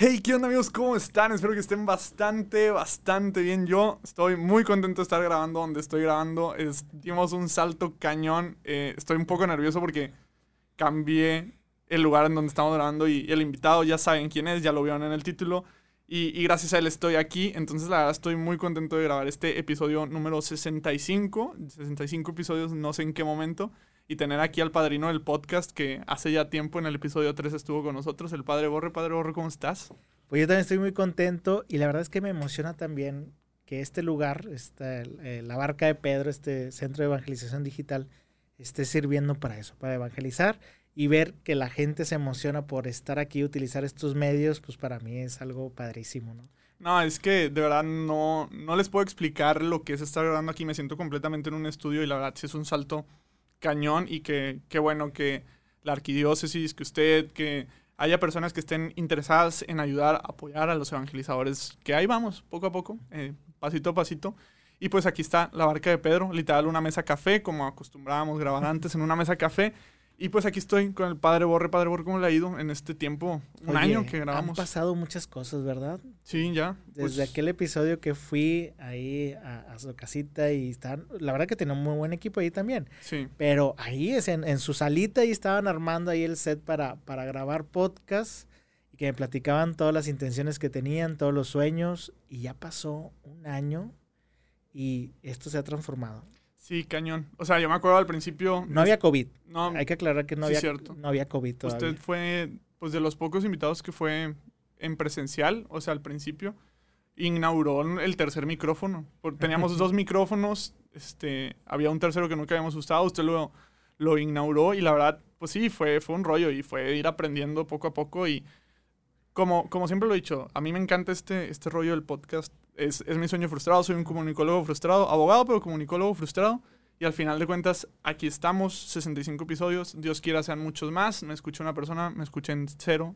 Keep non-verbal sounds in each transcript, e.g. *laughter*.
Hey, ¿qué onda amigos? ¿Cómo están? Espero que estén bastante, bastante bien. Yo estoy muy contento de estar grabando donde estoy grabando. Dimos un salto cañón. Eh, estoy un poco nervioso porque cambié el lugar en donde estamos grabando y el invitado ya saben quién es, ya lo vieron en el título. Y, y, gracias a él estoy aquí. Entonces, la verdad, estoy muy contento de grabar este episodio número 65. 65 episodios, no sé en qué momento y tener aquí al padrino del podcast que hace ya tiempo en el episodio 3 estuvo con nosotros, el padre Borre. Padre Borre, ¿cómo estás? Pues yo también estoy muy contento y la verdad es que me emociona también que este lugar, esta, eh, la barca de Pedro, este centro de evangelización digital, esté sirviendo para eso, para evangelizar y ver que la gente se emociona por estar aquí, utilizar estos medios, pues para mí es algo padrísimo, ¿no? No, es que de verdad no, no les puedo explicar lo que es estar grabando aquí. Me siento completamente en un estudio y la verdad sí es un salto cañón y que, qué bueno que la arquidiócesis, que usted, que haya personas que estén interesadas en ayudar, apoyar a los evangelizadores, que ahí vamos, poco a poco, eh, pasito a pasito. Y pues aquí está la barca de Pedro, literal una mesa café, como acostumbrábamos grabar *laughs* antes en una mesa café. Y pues aquí estoy con el padre Borre. Padre Borre, ¿cómo le ha ido en este tiempo? Un año que grabamos. Han pasado muchas cosas, ¿verdad? Sí, ya. Desde pues aquel episodio que fui ahí a, su casita y estaban, la verdad que tenía un muy buen equipo ahí también. Sí. Pero ahí es en, en su salita y estaban armando ahí el set para, para grabar podcast y que me platicaban todas las intenciones que tenían, todos los sueños. Y ya pasó un año y esto se ha transformado. Sí, cañón. O sea, yo me acuerdo al principio. No había COVID. No, Hay que aclarar que no, había, cierto. no había COVID todavía. Usted fue, pues, de los pocos invitados que fue en presencial, o sea, al principio. Inauguró el tercer micrófono. Teníamos *laughs* dos micrófonos. Este, había un tercero que nunca habíamos usado. Usted lo, lo inauguró y la verdad, pues sí, fue, fue un rollo y fue ir aprendiendo poco a poco. Y como, como siempre lo he dicho, a mí me encanta este, este rollo del podcast es, es, mi sueño frustrado, soy un comunicólogo frustrado, abogado, pero comunicólogo frustrado. Y al final de cuentas, aquí estamos, 65 episodios, Dios quiera sean muchos más, me escucha una persona, me escuchen cero,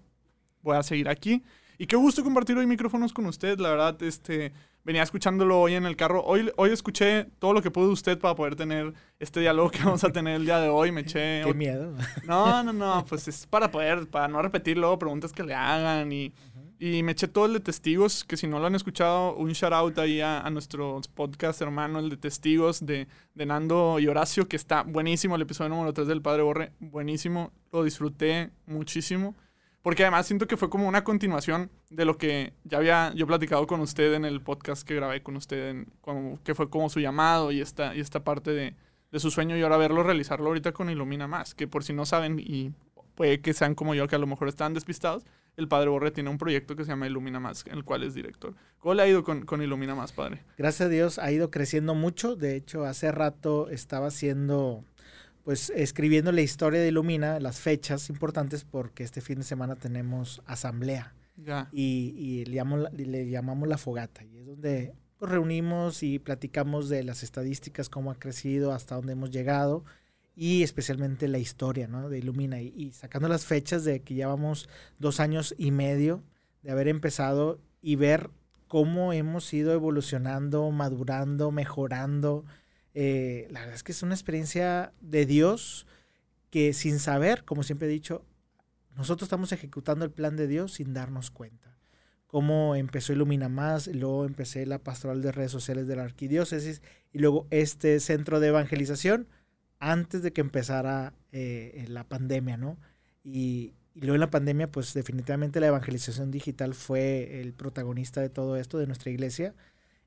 voy a seguir aquí. Y qué gusto compartir hoy micrófonos con usted, la verdad, este, venía escuchándolo hoy en el carro, hoy, hoy escuché todo lo que pudo usted para poder tener este diálogo que vamos a tener el día de hoy, me eché... Qué miedo. No, no, no, pues es para poder, para no repetir luego preguntas que le hagan y y me eché todo el de testigos, que si no lo han escuchado, un shout out ahí a, nuestro podcast hermano, el de testigos de, de, Nando y Horacio, que está buenísimo, el episodio número 3 del Padre Borre, buenísimo, lo disfruté muchísimo, porque además siento que fue como una continuación de lo que ya había yo platicado con usted en el podcast que grabé con usted, en, como, que fue como su llamado y esta, y esta parte de, de su sueño y ahora verlo realizarlo ahorita con Ilumina Más, que por si no saben y puede que sean como yo que a lo mejor están despistados, el padre Borre tiene un proyecto que se llama Ilumina Más, en el cual es director. ¿Cómo le ha ido con, con, Ilumina Más, padre? Gracias a Dios ha ido creciendo mucho. De hecho, hace rato estaba haciendo, pues escribiendo la historia de Ilumina, las fechas importantes, porque este fin de semana tenemos asamblea. Ya. Y, y le, llamamos, le llamamos la fogata. Y es donde nos reunimos y platicamos de las estadísticas, cómo ha crecido, hasta dónde hemos llegado y especialmente la historia ¿no? de Ilumina. Y, sacando las fechas de que llevamos dos años y medio de haber empezado y ver cómo hemos ido evolucionando, madurando, mejorando. Eh, la verdad es que es una experiencia de Dios que sin saber, como siempre he dicho, nosotros estamos ejecutando el plan de Dios sin darnos cuenta. Cómo empezó Ilumina Más, luego empecé la pastoral de redes sociales de la arquidiócesis y luego este centro de evangelización antes de que empezara eh, la pandemia, ¿no? Y, luego en la pandemia, pues definitivamente la evangelización digital fue el protagonista de todo esto, de nuestra iglesia,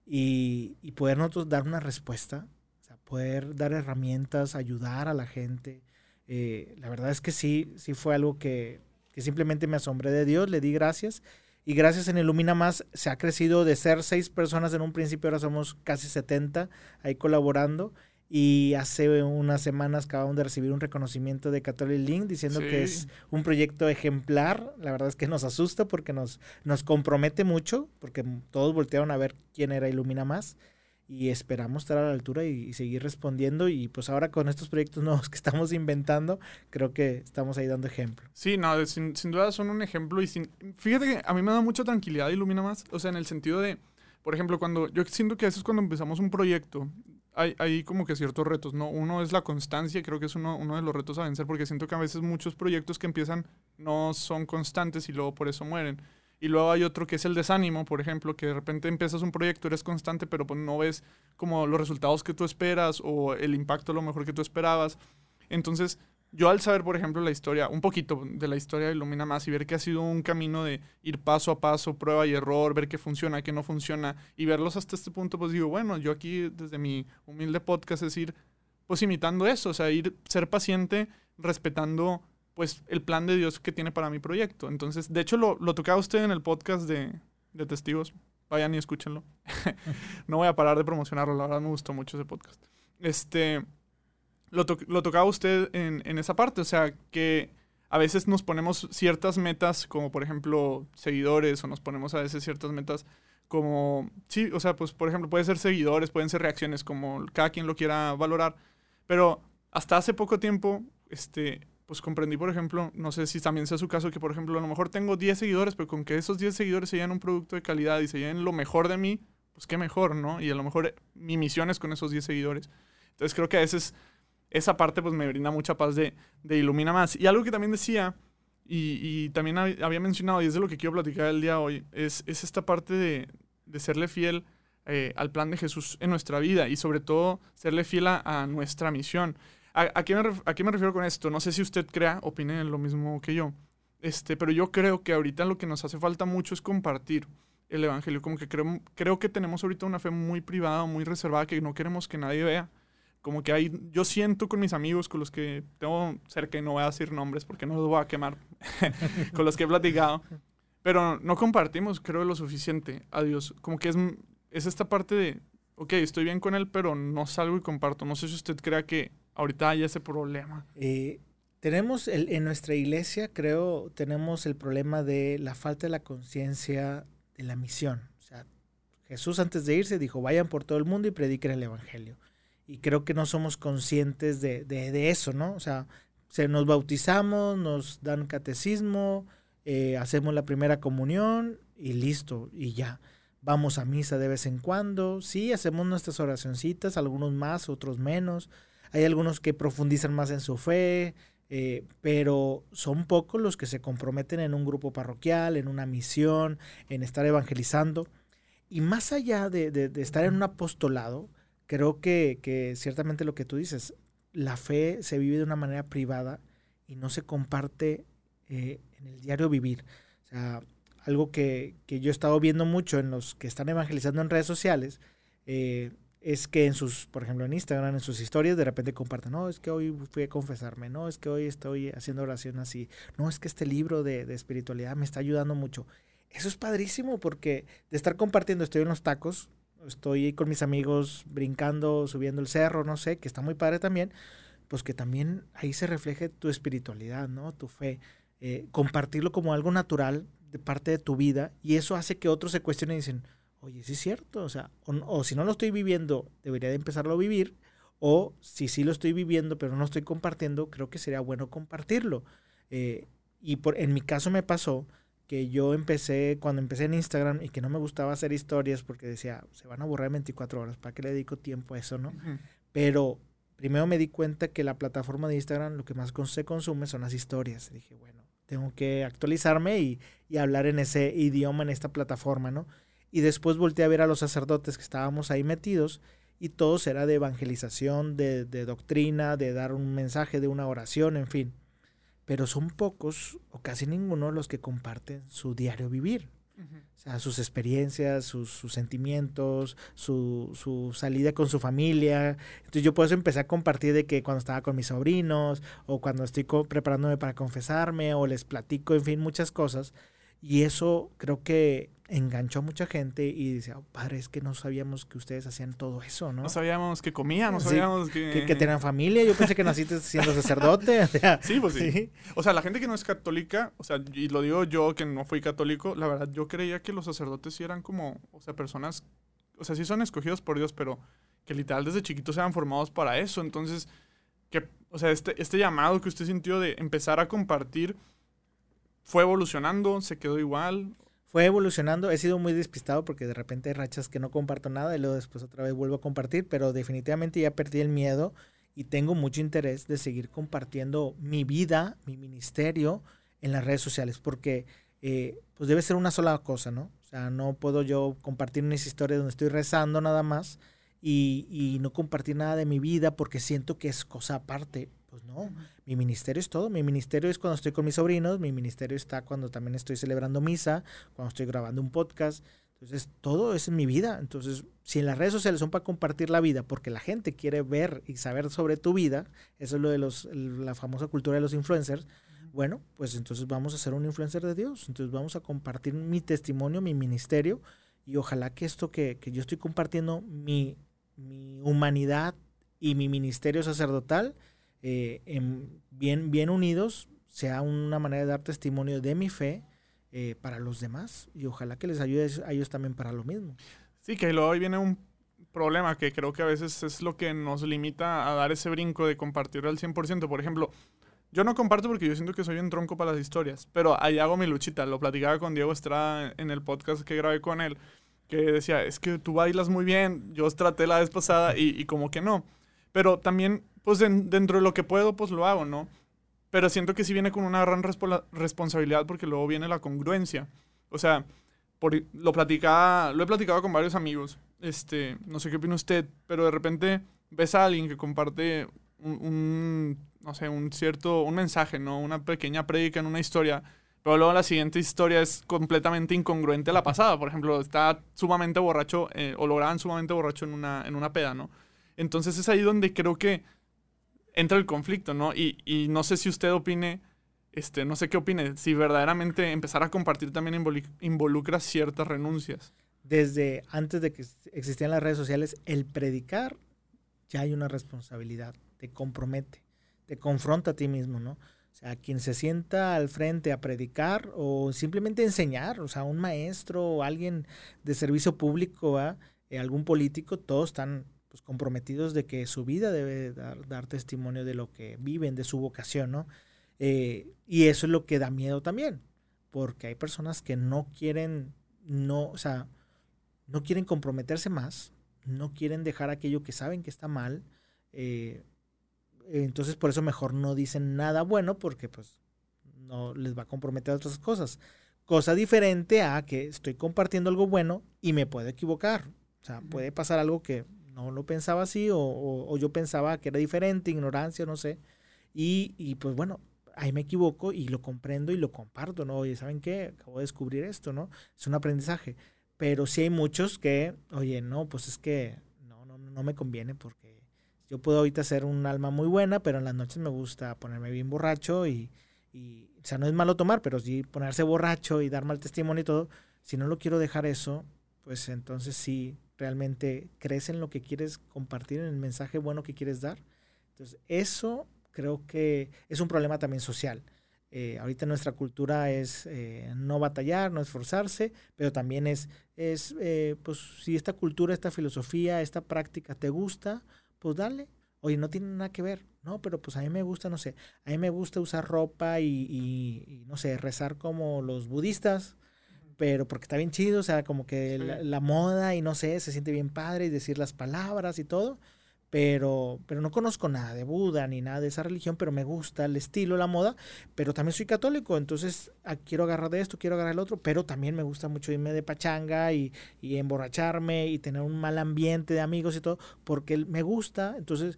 y, poder nosotros dar una respuesta, o sea, poder dar herramientas, ayudar a la gente. Eh, la verdad es que sí, sí fue algo que, que simplemente me asombré de Dios, le di gracias. Y gracias en Ilumina Más se ha crecido de ser seis personas en un principio, ahora somos casi 70 ahí colaborando. Y hace unas semanas acabamos de recibir un reconocimiento de Catholic Link diciendo que es un proyecto ejemplar. La verdad es que nos asusta porque nos, nos compromete mucho, porque todos voltearon a ver quién era Ilumina Más. Y esperamos estar a la altura y, seguir respondiendo. Y pues ahora con estos proyectos *laughs* nuevos que estamos inventando, creo que estamos ahí dando ejemplo. Sí, no, sin, sin duda son un ejemplo. Y sin, fíjate que a mí me da mucha tranquilidad Ilumina Más. O sea, en el sentido de, por ejemplo, cuando yo siento que eso es cuando empezamos un proyecto hay, hay, como que ciertos retos, ¿no? Uno es la constancia, creo que es uno, uno de los retos a vencer, porque siento que a veces muchos proyectos que empiezan no son constantes y luego por eso mueren. Y luego hay otro que es el desánimo, por ejemplo, que de repente empiezas un proyecto, eres constante, pero pues no ves como los resultados que tú esperas o el impacto lo mejor que tú esperabas. Entonces, yo al saber, por ejemplo, la historia, un poquito de la historia Ilumina Más y ver que ha sido un camino de ir paso a paso, prueba y error, ver qué funciona, qué no funciona, y verlos hasta este punto, pues digo, bueno, yo aquí desde mi humilde podcast es ir, pues imitando eso, o sea, ir, ser paciente, respetando, pues, el plan de Dios que tiene para mi proyecto. Entonces, de hecho, lo, lo tocaba usted en el podcast de, de Testigos, vayan y escúchenlo. *laughs* no voy a parar de promocionarlo, la verdad me gustó mucho ese podcast. Este lo, tocaba usted en, en, esa parte, o sea, que a veces nos ponemos ciertas metas, como por ejemplo seguidores, o nos ponemos a veces ciertas metas como, sí, o sea, pues por ejemplo, puede ser seguidores, pueden ser reacciones, como cada quien lo quiera valorar, pero hasta hace poco tiempo, este, pues comprendí, por ejemplo, no sé si también sea su caso, que por ejemplo, a lo mejor tengo 10 seguidores, pero con que esos 10 seguidores se lleven un producto de calidad y se lleven lo mejor de mí, pues qué mejor, ¿no? Y a lo mejor mi misión es con esos 10 seguidores. Entonces creo que a veces esa parte pues me brinda mucha paz de, de Ilumina Más. Y algo que también decía, y, y también había mencionado, y es de lo que quiero platicar el día de hoy, es, es esta parte de, de serle fiel eh, al plan de Jesús en nuestra vida y sobre todo serle fiel a, nuestra misión. ¿A, a, qué me ¿A, qué me refiero con esto? No sé si usted crea, opine lo mismo que yo, este, pero yo creo que ahorita lo que nos hace falta mucho es compartir el Evangelio. Como que creo, creo que tenemos ahorita una fe muy privada, muy reservada, que no queremos que nadie vea como que hay, yo siento con mis amigos, con los que tengo cerca, y no voy a decir nombres porque no los voy a quemar, *laughs* con los que he platicado, pero no compartimos, creo, lo suficiente a Dios. Como que es, es esta parte de, ok, estoy bien con Él, pero no salgo y comparto. No sé si usted crea que ahorita hay ese problema. Eh, tenemos en nuestra iglesia, creo, tenemos el problema de la falta de la conciencia de la misión. O sea, Jesús antes de irse dijo, vayan por todo el mundo y prediquen el Evangelio y creo que no somos conscientes de, de, eso, ¿no? O sea, se nos bautizamos, nos dan catecismo, eh, hacemos la primera comunión y listo, y ya. Vamos a misa de vez en cuando, sí, hacemos nuestras oracioncitas, algunos más, otros menos. Hay algunos que profundizan más en su fe, eh, pero son pocos los que se comprometen en un grupo parroquial, en una misión, en estar evangelizando. Y más allá de, de, de estar en un apostolado, creo que, ciertamente lo que tú dices, la fe se vive de una manera privada y no se comparte eh, en el diario vivir. O sea, algo que, yo he estado viendo mucho en los que están evangelizando en redes sociales, eh, es que en sus, por ejemplo, en Instagram, en sus historias, de repente comparten, no, es que hoy fui a confesarme, no, es que hoy estoy haciendo oración así, no, es que este libro de, de espiritualidad me está ayudando mucho. Eso es padrísimo porque de estar compartiendo, estoy en los tacos, estoy con mis amigos brincando, subiendo el cerro, no sé, que está muy padre también, pues que también ahí se refleje tu espiritualidad, ¿no? Tu fe. Eh, compartirlo como algo natural de parte de tu vida y eso hace que otros se cuestionen y dicen, oye, sí es cierto, o sea, o, si no lo estoy viviendo, debería de empezarlo a vivir, o si sí lo estoy viviendo pero no estoy compartiendo, creo que sería bueno compartirlo. Eh, y por, en mi caso me pasó que yo empecé, cuando empecé en Instagram y que no me gustaba hacer historias porque decía, se van a borrar 24 horas, ¿para qué le dedico tiempo a eso, no? Pero primero me di cuenta que la plataforma de Instagram lo que más se consume son las historias. dije, bueno, tengo que actualizarme y, y, hablar en ese idioma, en esta plataforma, ¿no? Y después volteé a ver a los sacerdotes que estábamos ahí metidos y todo era de evangelización, de, de doctrina, de dar un mensaje, de una oración, en fin pero son pocos o casi ninguno los que comparten su diario vivir. O sea, sus experiencias, sus, sentimientos, su, su, salida con su familia. Entonces yo por eso empecé a compartir de que cuando estaba con mis sobrinos o cuando estoy preparándome para confesarme o les platico, en fin, muchas cosas. Y eso creo que enganchó a mucha gente y dice, oh, padre, es que no sabíamos que ustedes hacían todo eso, ¿no? No sabíamos que comían, no sabíamos que... que... tenían familia, yo pensé que naciste siendo sacerdote. *laughs* sí, pues sí. O sea, la gente que no es católica, o sea, y lo digo yo que no fui católico, la verdad, yo creía que los sacerdotes sí eran como, o sea, personas, o sea, sí son escogidos por Dios, pero que literal desde chiquitos eran formados para eso. Entonces, que, o sea, este, este llamado que usted sintió de empezar a compartir fue evolucionando, se quedó igual. Fue evolucionando, he sido muy despistado porque de repente hay rachas que no comparto nada y luego después otra vez vuelvo a compartir, pero definitivamente ya perdí el miedo y tengo mucho interés de seguir compartiendo mi vida, mi ministerio en las redes sociales, porque eh, pues debe ser una sola cosa, ¿no? O sea, no puedo yo compartir mis historias donde estoy rezando nada más y no compartir nada de mi vida porque siento que es cosa aparte. Pues no, mi ministerio es todo. Mi ministerio es cuando estoy con mis sobrinos, mi ministerio está cuando también estoy celebrando misa, cuando estoy grabando un podcast. Entonces, todo es en mi vida. Entonces, si en las redes sociales son para compartir la vida, porque la gente quiere ver y saber sobre tu vida, eso es lo de los, la famosa cultura de los influencers, bueno, pues entonces vamos a ser un influencer de Dios. Entonces vamos a compartir mi testimonio, mi ministerio, y ojalá que esto que, que yo estoy compartiendo, mi, mi humanidad y mi ministerio sacerdotal, eh, en, bien, bien unidos, sea una manera de dar testimonio de mi fe eh, para los demás y ojalá que les ayude a ellos también para lo mismo. Sí, que luego ahí viene un problema que creo que a veces es lo que nos limita a dar ese brinco de compartir al 100%. Por ejemplo, yo no comparto porque yo siento que soy un tronco para las historias, pero ahí hago mi luchita. Lo platicaba con Diego Estrada en el podcast que grabé con él, que decía, es que tú bailas muy bien, yo traté la vez pasada y, y como que no. Pero también pues dentro de lo que puedo, pues lo hago, ¿no? Pero siento que sí viene con una gran responsabilidad porque luego viene la congruencia. O sea, por, lo, platicaba, lo he platicado con varios amigos. Este, no sé qué opina usted, pero de repente ves a alguien que comparte un, no sé, un cierto, un mensaje, ¿no? Una pequeña prédica en una historia, pero luego la siguiente historia es completamente incongruente a la pasada. Por ejemplo, está sumamente borracho, eh, o lo graban sumamente borracho en una, en una peda, ¿no? Entonces es ahí donde creo que entra el conflicto, ¿no? Y, y, no sé si usted opine, este, no sé qué opine, si verdaderamente empezar a compartir también involucra ciertas renuncias. Desde antes de que existían las redes sociales, el predicar ya hay una responsabilidad, te compromete, te confronta a ti mismo, ¿no? O sea, quien se sienta al frente a predicar o simplemente enseñar, o sea, un maestro o alguien de servicio público, eh, algún político, todos están pues, comprometidos de que su vida debe dar, testimonio de lo que viven, de su vocación, ¿no? Eh, y eso es lo que da miedo también, porque hay personas que no quieren, no, o sea, no quieren comprometerse más, no quieren dejar aquello que saben que está mal, eh, entonces por eso mejor no dicen nada bueno, porque pues no les va a comprometer a otras cosas. Cosa diferente a que estoy compartiendo algo bueno y me puedo equivocar. O sea, puede pasar algo que no lo pensaba así o, yo pensaba que era diferente, ignorancia, no sé. Y, y, pues bueno, ahí me equivoco y lo comprendo y lo comparto, ¿no? Oye, ¿saben qué? Acabo de descubrir esto, ¿no? Es un aprendizaje. Pero sí hay muchos que, oye, no, pues es que no, no, no me conviene porque yo puedo ahorita ser un alma muy buena, pero en las noches me gusta ponerme bien borracho y, y, o sea, no es malo tomar, pero sí ponerse borracho y dar mal testimonio y todo. Si no lo quiero dejar eso, pues entonces sí, realmente crees en lo que quieres compartir, en el mensaje bueno que quieres dar. Entonces, eso creo que es un problema también social. Eh, ahorita nuestra cultura es eh, no batallar, no esforzarse, pero también es, es eh, pues si esta cultura, esta filosofía, esta práctica te gusta, pues dale. Oye, no tiene nada que ver, ¿no? Pero pues a mí me gusta, no sé, a mí me gusta usar ropa y, y no sé, rezar como los budistas, pero porque está bien chido, o sea, como que la, moda y no sé, se siente bien padre y decir las palabras y todo, pero, pero no conozco nada de Buda ni nada de esa religión, pero me gusta el estilo, la moda, pero también soy católico, entonces ah, quiero agarrar de esto, quiero agarrar el otro, pero también me gusta mucho irme de pachanga y, y emborracharme y tener un mal ambiente de amigos y todo, porque me gusta, entonces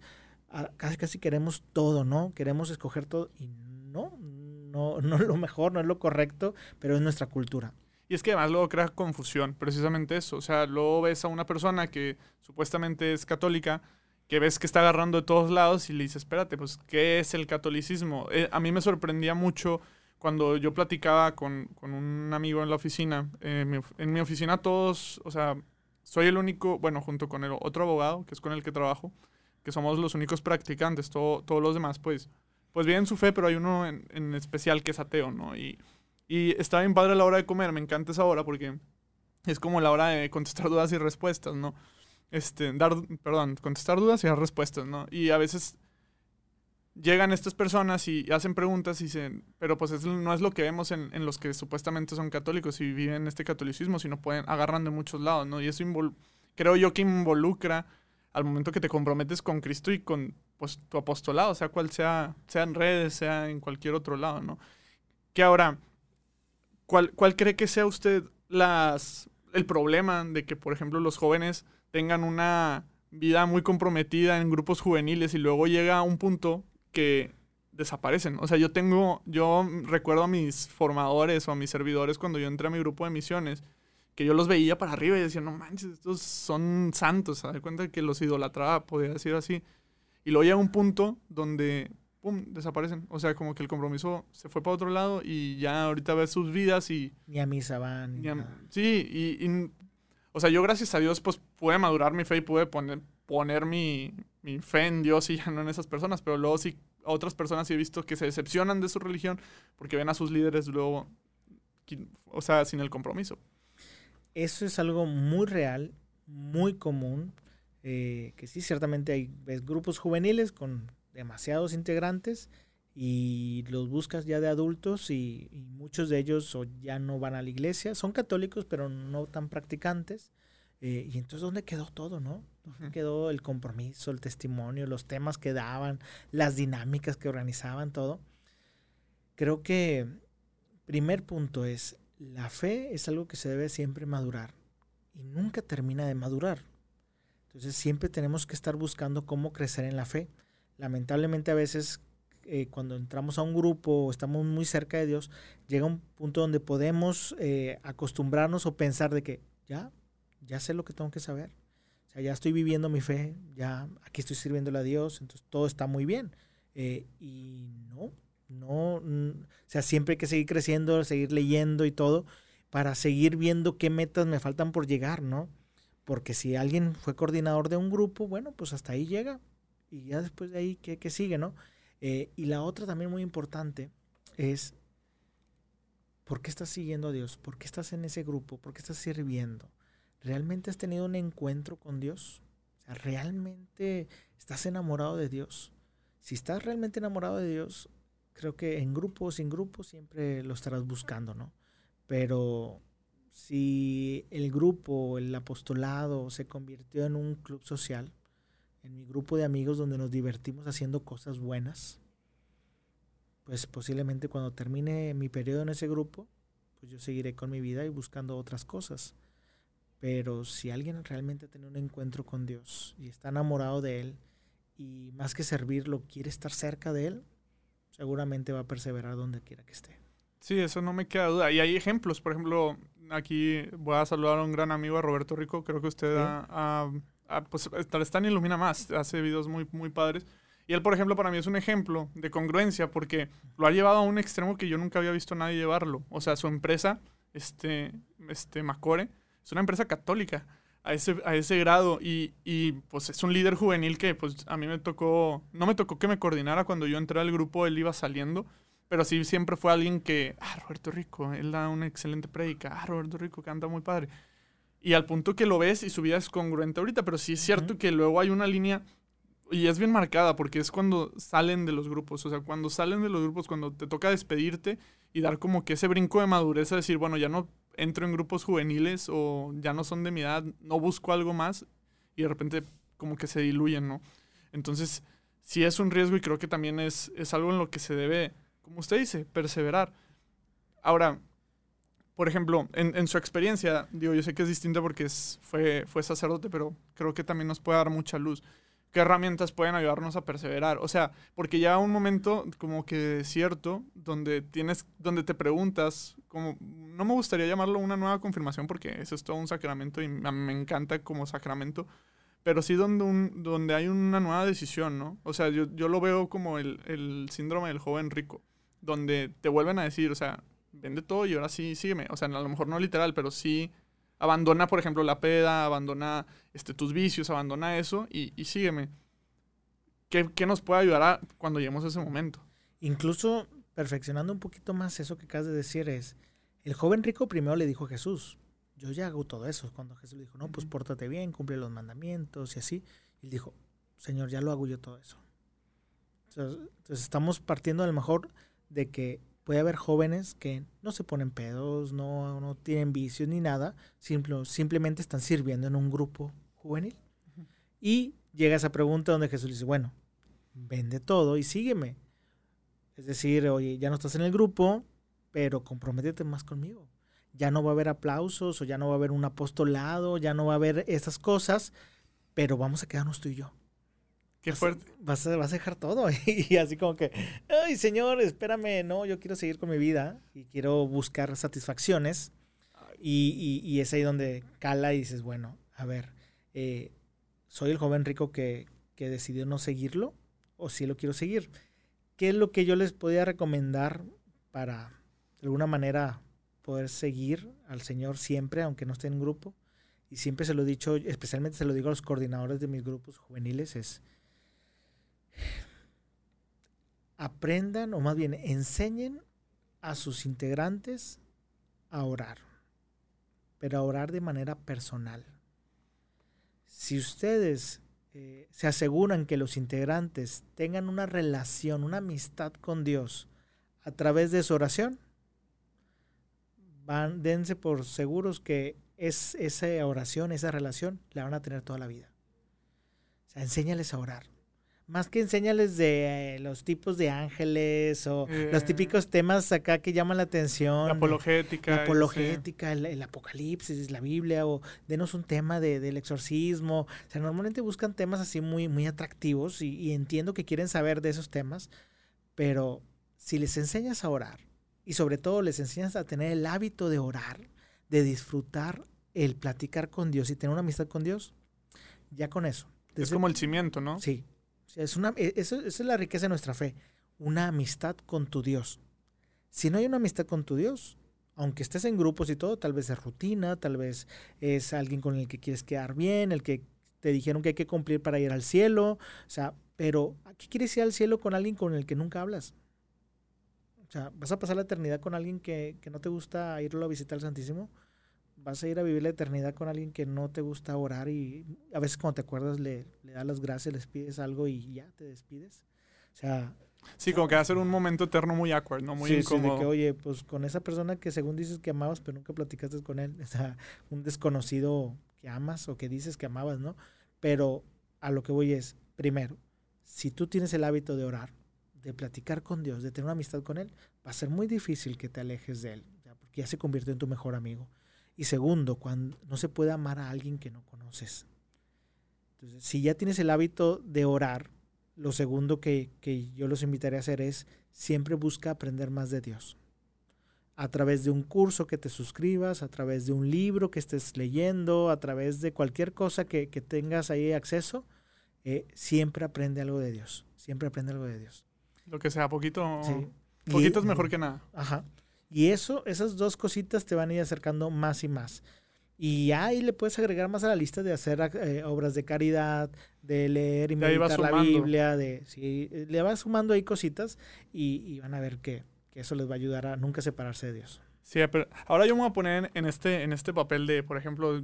ah, casi casi queremos todo, ¿no? Queremos escoger todo y no, no, *laughs* no es lo mejor, no es lo correcto, pero es nuestra cultura. Y es que además luego crea confusión, precisamente eso. O sea, luego ves a una persona que supuestamente es católica, que ves que está agarrando de todos lados y le dices, espérate, pues, ¿qué es el catolicismo? Eh, a mí me sorprendía mucho cuando yo platicaba con, con un amigo en la oficina. Eh, en mi oficina todos, o sea, soy el único, bueno, junto con el otro abogado, que es con el que trabajo, que somos los únicos practicantes, todo, todos los demás, pues, pues viven su fe, pero hay uno en, en especial que es ateo, ¿no? Y y está bien padre la hora de comer, me encanta esa hora porque es como la hora de contestar *laughs* dudas y respuestas, ¿no? Este, dar, perdón, contestar dudas y dar respuestas, ¿no? Y a veces llegan estas personas y hacen preguntas y dicen, pero pues no es lo que vemos en, en, los que supuestamente son católicos y viven este catolicismo, sino pueden, agarran de muchos lados, ¿no? Y eso creo yo que involucra al momento que te comprometes con Cristo y con pues, tu apostolado, sea cual sea, sea en redes, sea en cualquier otro lado, ¿no? Que ahora, ¿cuál, ¿cuál cree que sea usted las, el problema de que, por ejemplo, los jóvenes tengan una vida muy comprometida en grupos juveniles y luego llega a un punto que desaparecen. O sea, yo tengo, yo recuerdo a mis formadores o a mis servidores cuando yo entré a mi grupo de misiones, que yo los veía para arriba y decía, no manches, estos son santos, se da cuenta que los idolatraba, podría decir así. Y luego llega un punto donde, pum, desaparecen. O sea, como que el compromiso se fue para otro lado y ya ahorita ves sus vidas y... Ni a misa van. sí, y, o sea, yo gracias a Dios pues pude madurar mi fe y pude poner, poner mi, mi fe en Dios y ya no en esas personas, pero luego sí a otras personas sí he visto que se decepcionan de su religión porque ven a sus líderes luego, o sea, sin el compromiso. Eso es algo muy real, muy común, eh, que sí, ciertamente hay ves grupos juveniles con demasiados integrantes y los buscas ya de adultos y, muchos de ellos ya no van a la iglesia, son católicos pero no tan practicantes. Eh, y entonces, ¿dónde quedó todo, no? ¿Dónde quedó el compromiso, el testimonio, los temas que daban, las dinámicas que organizaban, todo? Creo que primer punto es, la fe es algo que se debe siempre madurar y nunca termina de madurar. Entonces siempre tenemos que estar buscando cómo crecer en la fe. Lamentablemente a veces eh, cuando entramos a un grupo o estamos muy cerca de Dios, llega un punto donde podemos eh, acostumbrarnos o pensar de que ya, ya sé lo que tengo que saber. O sea, ya estoy viviendo mi fe, ya aquí estoy sirviéndole a Dios, entonces todo está muy bien. Eh, y no, no, o sea, siempre hay que seguir creciendo, seguir leyendo y todo, para seguir viendo qué metas me faltan por llegar, ¿no? Porque si alguien fue coordinador de un grupo, bueno, pues hasta ahí llega. Y ya después de ahí, ¿qué, qué sigue, no? Eh, y la otra también muy importante es, ¿por qué estás siguiendo a Dios? ¿Por qué estás en ese grupo? ¿Por qué estás sirviendo? ¿Realmente has tenido un encuentro con Dios? ¿realmente estás enamorado de Dios? Si estás realmente enamorado de Dios, creo que en grupo o sin grupo siempre lo estarás buscando, ¿no? Pero si el grupo, el apostolado se convirtió en un club social, en mi grupo de amigos donde nos divertimos haciendo cosas buenas, pues posiblemente cuando termine mi periodo en ese grupo, pues yo seguiré con mi vida y buscando otras cosas. Pero si alguien realmente ha tenido un encuentro con Dios y está enamorado de Él y más que servirlo quiere estar cerca de Él, seguramente va a perseverar donde quiera que esté. Sí, eso no me queda duda. Y hay ejemplos, por ejemplo, aquí voy a saludar a un gran amigo, a Roberto Rico, creo que usted ha, pues, está en Ilumina Más, hace videos muy, muy padres. Y él, por ejemplo, para mí es un ejemplo de congruencia porque lo ha llevado a un extremo que yo nunca había visto a nadie llevarlo. O sea, su empresa, este, este Macore, es una empresa católica a ese, a ese grado y, y, pues es un líder juvenil que pues a mí me tocó, no me tocó que me coordinara cuando yo entré al grupo, él iba saliendo, pero sí siempre fue alguien que, ah, Roberto Rico, él da una excelente predica, ah, Roberto Rico canta muy padre. Y al punto que lo ves y su vida es congruente ahorita, pero sí es cierto que luego hay una línea y es bien marcada porque es cuando salen de los grupos, o sea, cuando salen de los grupos, cuando te toca despedirte y dar como que ese brinco de madurez a decir, bueno, ya no entro en grupos juveniles o ya no son de mi edad, no busco algo más y de repente como que se diluyen, ¿no? Entonces, sí es un riesgo y creo que también es, es algo en lo que se debe, como usted dice, perseverar. Ahora, por ejemplo, en, en, su experiencia, digo, yo sé que es distinta porque es, fue, fue sacerdote, pero creo que también nos puede dar mucha luz. ¿Qué herramientas pueden ayudarnos a perseverar? O sea, porque ya un momento como que cierto, donde tienes, donde te preguntas, como, no me gustaría llamarlo una nueva confirmación porque eso es todo un sacramento y me encanta como sacramento, pero sí donde, un, donde hay una nueva decisión, ¿no? O sea, yo, yo lo veo como el, el síndrome del joven rico, donde te vuelven a decir, o sea, vende todo y ahora sí sígueme. O sea, a lo mejor no literal, pero sí abandona, por ejemplo, la peda, abandona este, tus vicios, abandona eso y, y sígueme. ¿Qué, ¿Qué, nos puede ayudar a, cuando lleguemos a ese momento? Incluso perfeccionando un poquito más eso que acabas de decir es, el joven rico primero le dijo a Jesús, yo ya hago todo eso. Cuando Jesús le dijo, no, pues pórtate bien, cumple los mandamientos y así. Y él dijo, Señor, ya lo hago yo todo eso. Entonces, entonces estamos partiendo a lo mejor de que puede haber jóvenes que no se ponen pedos, no, no tienen vicios ni nada, simplemente están sirviendo en un grupo juvenil. Y llega esa pregunta donde Jesús dice, bueno, vende todo y sígueme. Es decir, oye, ya no estás en el grupo, pero comprométete más conmigo. Ya no va a haber aplausos o ya no va a haber un apostolado, ya no va a haber esas cosas, pero vamos a quedarnos tú y yo. Qué fuerte. Vas a, vas a dejar todo. *laughs* Y así como que, ay, Señor, espérame, no, yo quiero seguir con mi vida y quiero buscar satisfacciones. Y, y, es ahí donde cala y dices, bueno, a ver, eh, ¿soy el joven rico que, que decidió no seguirlo o si lo quiero seguir? ¿Qué es lo que yo les podía recomendar para, de alguna manera, poder seguir al Señor siempre, aunque no esté en grupo? Y siempre se lo he dicho, especialmente se lo digo a los coordinadores de mis grupos juveniles, es aprendan, o más bien enseñen a sus integrantes a orar, pero a orar de manera personal. Si ustedes eh, se aseguran que los integrantes tengan una relación, una amistad con Dios a través de su oración, van, dense por seguros que es, esa oración, esa relación, la van a tener toda la vida. O sea, enséñales a orar más que enséñales de eh, los tipos de ángeles o los eh. típicos temas acá que llaman la atención. La apologética. La apologética, el, apocalipsis, la Biblia, o denos un tema de, del exorcismo. O sea, normalmente buscan temas así muy, muy atractivos y, y entiendo que quieren saber de esos temas, pero si les enseñas a orar y sobre todo les enseñas a tener el hábito de orar, de disfrutar el platicar con Dios y tener una amistad con Dios, ya con eso. es como el cimiento, ¿no? Sí, es una, e, esa es la riqueza de nuestra fe, una amistad con tu Dios. Si no hay una amistad con tu Dios, aunque estés en grupos y todo, tal vez es rutina, tal vez es alguien con el que quieres quedar bien, el que te dijeron que hay que cumplir para ir al cielo, o sea, pero ¿qué quieres ir al cielo con alguien con el que nunca hablas? O sea, ¿vas a pasar la eternidad con alguien que, que no te gusta irlo a visitar al Santísimo? Vas a ir a vivir la eternidad con alguien que no te gusta orar y a veces cuando te acuerdas le, le das las gracias, les pides algo y ya te despides. O sea... Sí, como que va a ser un momento eterno muy awkward, ¿no? Muy incómodo. Sí, de que, oye, pues con esa persona que según dices que amabas, pero nunca platicaste con él, *laughs* o sea, un desconocido que amas o que dices que amabas, ¿no? Pero a lo que voy es, primero, si tú tienes el hábito de orar, de platicar con Dios, de tener una amistad con Él, va a ser muy difícil que te alejes de Él, porque ya se convirtió en tu mejor amigo. Y segundo, cuando no se puede amar a alguien que no conoces. Entonces, si ya tienes el hábito de orar, lo segundo que, yo los invitaré a hacer es siempre busca aprender más de Dios. A través de un curso que te suscribas, a través de un libro que estés leyendo, a través de cualquier cosa que, tengas ahí acceso, eh, siempre aprende algo de Dios. Siempre aprende algo de Dios. Lo que sea, poquito, poquito es mejor que nada. Ajá. Y eso, esas dos cositas te van a ir acercando más y más. Y ahí le puedes agregar más a la lista de hacer eh, obras de caridad, de leer y meditar la Biblia, de sí, le vas sumando ahí cositas y, van a ver que, eso les va a ayudar a nunca separarse de Dios. Sí, pero ahora yo me voy a poner en este, en este papel de, por ejemplo,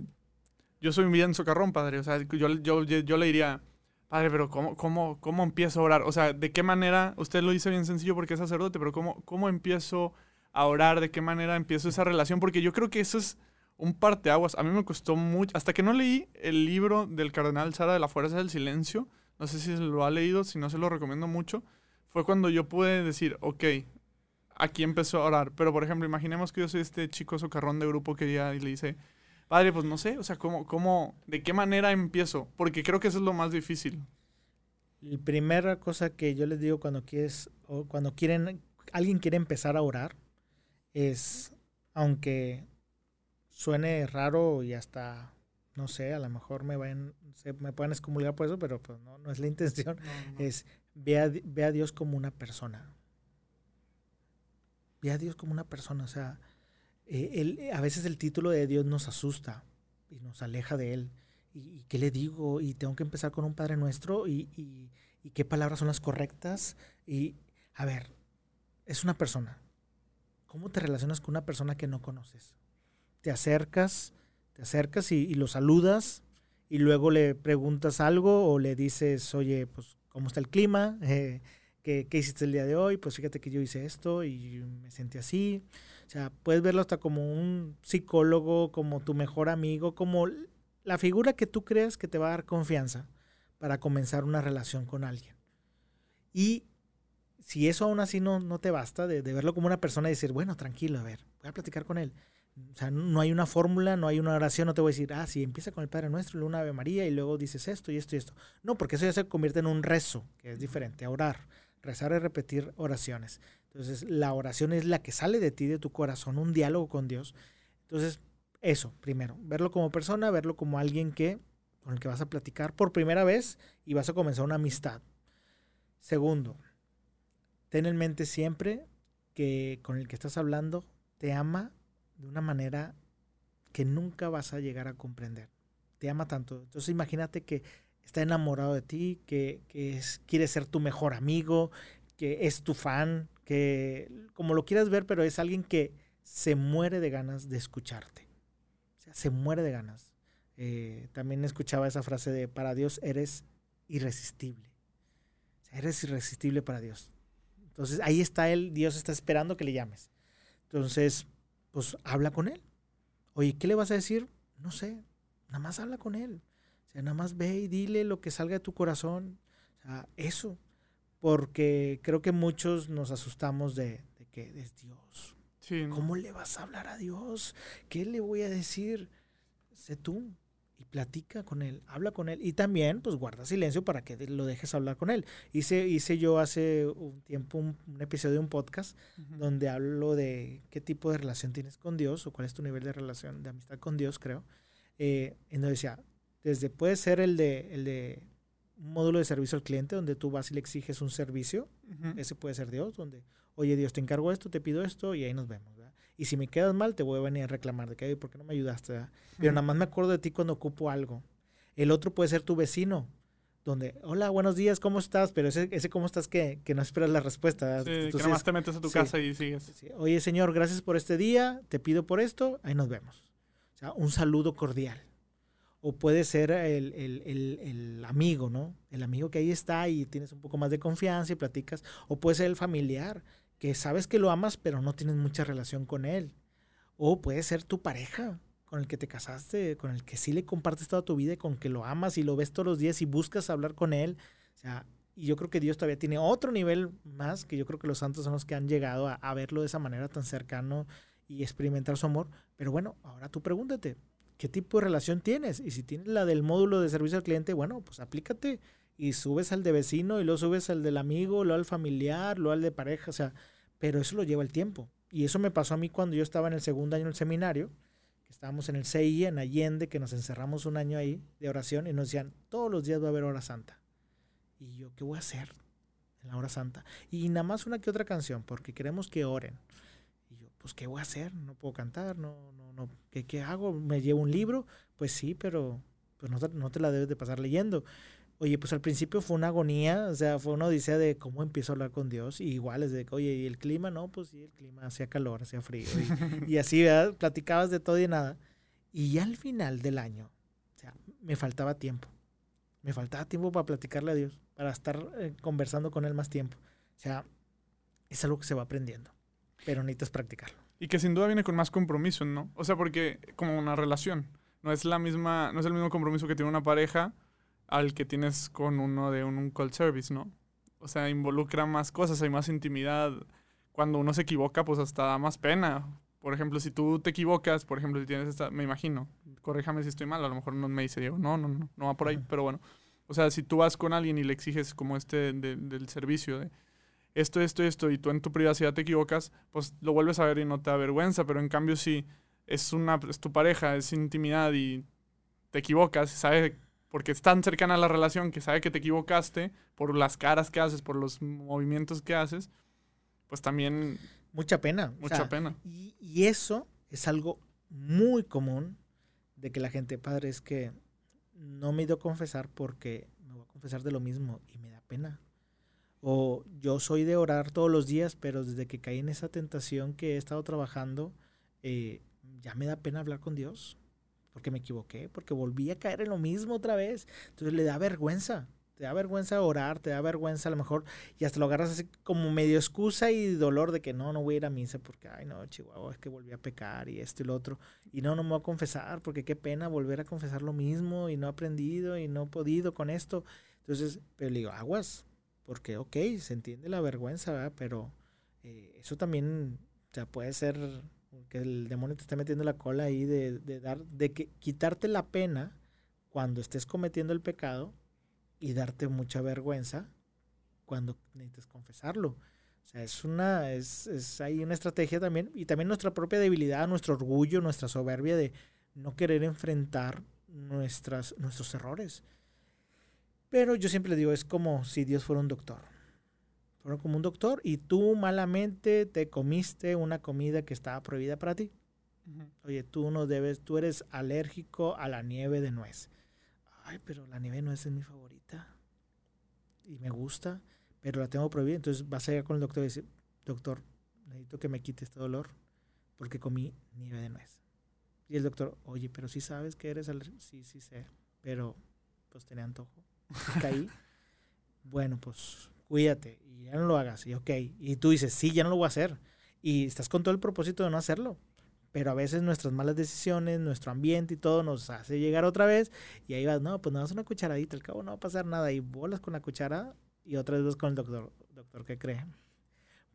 yo soy bien socarrón, padre. O sea, yo, yo, yo le diría, padre, pero ¿cómo, cómo, ¿cómo empiezo a orar? O sea, ¿de qué manera? Usted lo dice bien sencillo porque es sacerdote, pero ¿cómo, cómo empiezo a orar, de qué manera empiezo esa relación, porque yo creo que eso es un parteaguas. A mí me costó mucho, hasta que no leí el libro del cardenal Sara de la Fuerza del Silencio, no sé si lo ha leído, si no se lo recomiendo mucho, fue cuando yo pude decir, ok, aquí empezó a orar. Pero, por ejemplo, imaginemos que yo soy este chico socarrón de grupo que ya le dice, padre, pues no sé, o sea, ¿cómo, cómo, de qué manera empiezo? Porque creo que eso es lo más difícil. La primera cosa que yo les digo cuando quieres, o cuando quieren, alguien quiere empezar a orar, es, aunque suene raro y hasta, no sé, a lo mejor me, vayan, se, me puedan excomulgar por eso, pero pues no, no es la intención, es ve a, ve a Dios como una persona. Ve a Dios como una persona, o sea, eh, a veces el título de Dios nos asusta y nos aleja de Él. ¿Y, qué le digo? Y tengo que empezar con un Padre Nuestro y, y, y qué palabras son las correctas. Y, a ver, es una persona. ¿Cómo te relacionas con una persona que no conoces? Te acercas, te acercas y, lo saludas y luego le preguntas algo o le dices, oye, pues, ¿cómo está el clima? *laughs* Eh, ¿qué, hiciste el día de hoy? Pues fíjate que yo hice esto y me sentí así. O sea, puedes verlo hasta como un psicólogo, como tu mejor amigo, como la figura que tú creas que te va a dar confianza para comenzar una relación con alguien. Y si eso aún así no, no te basta, de, de verlo como una persona y decir, bueno, tranquilo, a ver, voy a platicar con él. O sea, no hay una fórmula, no hay una oración, no te voy a decir, ah, sí, empieza con el Padre Nuestro, luego una Ave María y luego dices esto y esto y esto. No, porque eso ya se convierte en un rezo, que es diferente a orar. Rezar es repetir oraciones. Entonces, la oración es la que sale de ti, de tu corazón, un diálogo con Dios. Entonces, eso, primero, verlo como persona, verlo como alguien que con el que vas a platicar por primera vez y vas a comenzar una amistad. Segundo, ten en mente siempre que con el que estás hablando te ama de una manera que nunca vas a llegar a comprender. Te ama tanto. Entonces imagínate que está enamorado de ti, que, quiere ser tu mejor amigo, que es tu fan, que como lo quieras ver, pero es alguien que se muere de ganas de escucharte. O sea, se muere de ganas. Eh, también escuchaba esa frase de, para Dios eres irresistible. O sea, eres irresistible para Dios. Entonces ahí está Él, Dios está esperando que le llames. Entonces, pues habla con él. Oye, ¿qué le vas a decir? No sé, nada más habla con él. O sea, nada más ve y dile lo que salga de tu corazón. O sea, eso. Porque creo que muchos nos asustamos de, que es Dios. ¿Cómo le vas a hablar a Dios? ¿Qué le voy a decir? Sé tú y platica con él, habla con él y también pues guarda silencio para que lo dejes hablar con él. Hice, hice yo hace un tiempo un, episodio de un podcast donde hablo de qué tipo de relación tienes con Dios o cuál es tu nivel de relación de amistad con Dios, creo. Eh, en donde decía, desde puede ser el de, el de un módulo de servicio al cliente donde tú vas y le exiges un servicio, ese puede ser Dios, donde, oye Dios, te encargo esto, te pido esto y ahí nos vemos. Y si me quedas mal, te voy a venir a reclamar de que, ¿por qué no me ayudaste? Pero nada más me acuerdo de ti cuando ocupo algo. El otro puede ser tu vecino, donde, hola, buenos días, ¿cómo estás? Pero ese, ese ¿cómo estás? Que, que no esperas la respuesta. Sí, que nada más te metes a tu casa y sigues. Oye, señor, gracias por este día, te pido por esto, ahí nos vemos. O sea, un saludo cordial. O puede ser el, el, el, el, amigo, ¿no? El amigo que ahí está y tienes un poco más de confianza y platicas. O puede ser el familiar, que sabes que lo amas, pero no tienes mucha relación con él. O puede ser tu pareja con el que te casaste, con el que sí le compartes toda tu vida y con que lo amas y lo ves todos los días y buscas hablar con él. O sea, y yo creo que Dios todavía tiene otro nivel más, que yo creo que los santos son los que han llegado a, verlo de esa manera tan cercano y experimentar su amor. Pero bueno, ahora tú pregúntate, ¿qué tipo de relación tienes? Y si tienes la del módulo de servicio al cliente, bueno, pues aplícate y subes al de vecino y luego subes al del amigo, luego al familiar, luego al de pareja, o sea, pero eso lo lleva el tiempo. Y eso me pasó a mí cuando yo estaba en el segundo año del seminario, que estábamos en el CI, en Allende, que nos encerramos un año ahí de oración y nos decían, todos los días va a haber hora santa. Y yo, ¿qué voy a hacer en la hora santa? Y nada más una que otra canción, porque queremos que oren. Y yo, pues, ¿qué voy a hacer? No puedo cantar, no, no, no. ¿Qué, qué hago? ¿Me llevo un libro? Pues sí, pero pues no, no te la debes de pasar leyendo. Oye, pues al principio fue una agonía, o sea, fue una odisea de cómo empiezo a hablar con Dios. Y igual es de, oye, ¿y el clima? No, pues sí, el clima hacía calor, hacía frío. Y, *laughs* así, ¿verdad? Platicabas de todo y nada. Y ya al final del año, o sea, me faltaba tiempo. Me faltaba tiempo para platicarle a Dios, para estar eh, conversando con Él más tiempo. O sea, es algo que se va aprendiendo, pero necesitas practicarlo. Y que sin duda viene con más compromiso, ¿no? O sea, porque como una relación, no es la misma, no es el mismo compromiso que tiene una pareja al que tienes con uno de un, call service, ¿no? O sea, involucra más cosas, hay más intimidad. Cuando uno se equivoca, pues hasta da más pena. Por ejemplo, si tú te equivocas, por ejemplo, si tienes esta, me imagino, corríjame si estoy mal, a lo mejor no me dice Diego, no, no, no, no va por ahí, pero bueno. O sea, si tú vas con alguien y le exiges como este del servicio de esto, esto, esto, y tú en tu privacidad te equivocas, pues lo vuelves a ver y no te da vergüenza, pero en cambio si es, una, es tu pareja, es intimidad y te equivocas, sabes porque es tan cercana a la relación que sabe que te equivocaste por las caras que haces, por los movimientos que haces, pues también... Mucha pena. Mucha pena. Y, eso es algo muy común de que la gente, padre, es que no me he ido a confesar porque me voy a confesar de lo mismo y me da pena. O yo soy de orar todos los días, pero desde que caí en esa tentación que he estado trabajando, eh, ya me da pena hablar con Dios porque me equivoqué, porque volví a caer en lo mismo otra vez. Entonces le da vergüenza, te da vergüenza orar, te da vergüenza a lo mejor, y hasta lo agarras así como medio excusa y dolor de que no, no voy a ir a misa porque, ay no, Chihuahua, es que volví a pecar y esto y lo otro. Y no, no me voy a confesar porque qué pena volver a confesar lo mismo y no he aprendido y no he podido con esto. Entonces, pero le digo, aguas, Porque, ok, se entiende la vergüenza, ¿verdad? Pero eh, eso también, o sea, puede ser que el demonio te esté metiendo la cola ahí de, de dar, de que quitarte la pena cuando estés cometiendo el pecado y darte mucha vergüenza cuando necesites confesarlo. O sea, es una, es, es ahí una estrategia también, y también nuestra propia debilidad, nuestro orgullo, nuestra soberbia de no querer enfrentar nuestras, nuestros errores. Pero yo siempre digo, es como si Dios fuera un doctor. Fuera como un doctor y tú malamente te comiste una comida que estaba prohibida para ti. Oye, tú no debes, tú eres alérgico a la nieve de nuez. Ay, pero la nieve de nuez es mi favorita. Y me gusta, pero la tengo prohibida. Entonces vas a ir con el doctor y decir, doctor, necesito que me quite este dolor porque comí nieve de nuez. Y el doctor, oye, pero si sabes que eres alérgico. Sí, sí sé, pero pues tenía antojo. caí. *laughs* bueno, pues cuídate y ya no lo hagas. Y ok. Y tú dices, sí, ya no lo voy a hacer. Y estás con todo el propósito de no hacerlo. Pero a veces nuestras malas decisiones, nuestro ambiente y todo nos hace llegar otra vez. Y ahí vas, no, pues nada más una cucharadita. Al cabo no va a pasar nada. Y bolas con la cuchara y otra vez vas con el doctor. Doctor, ¿qué cree?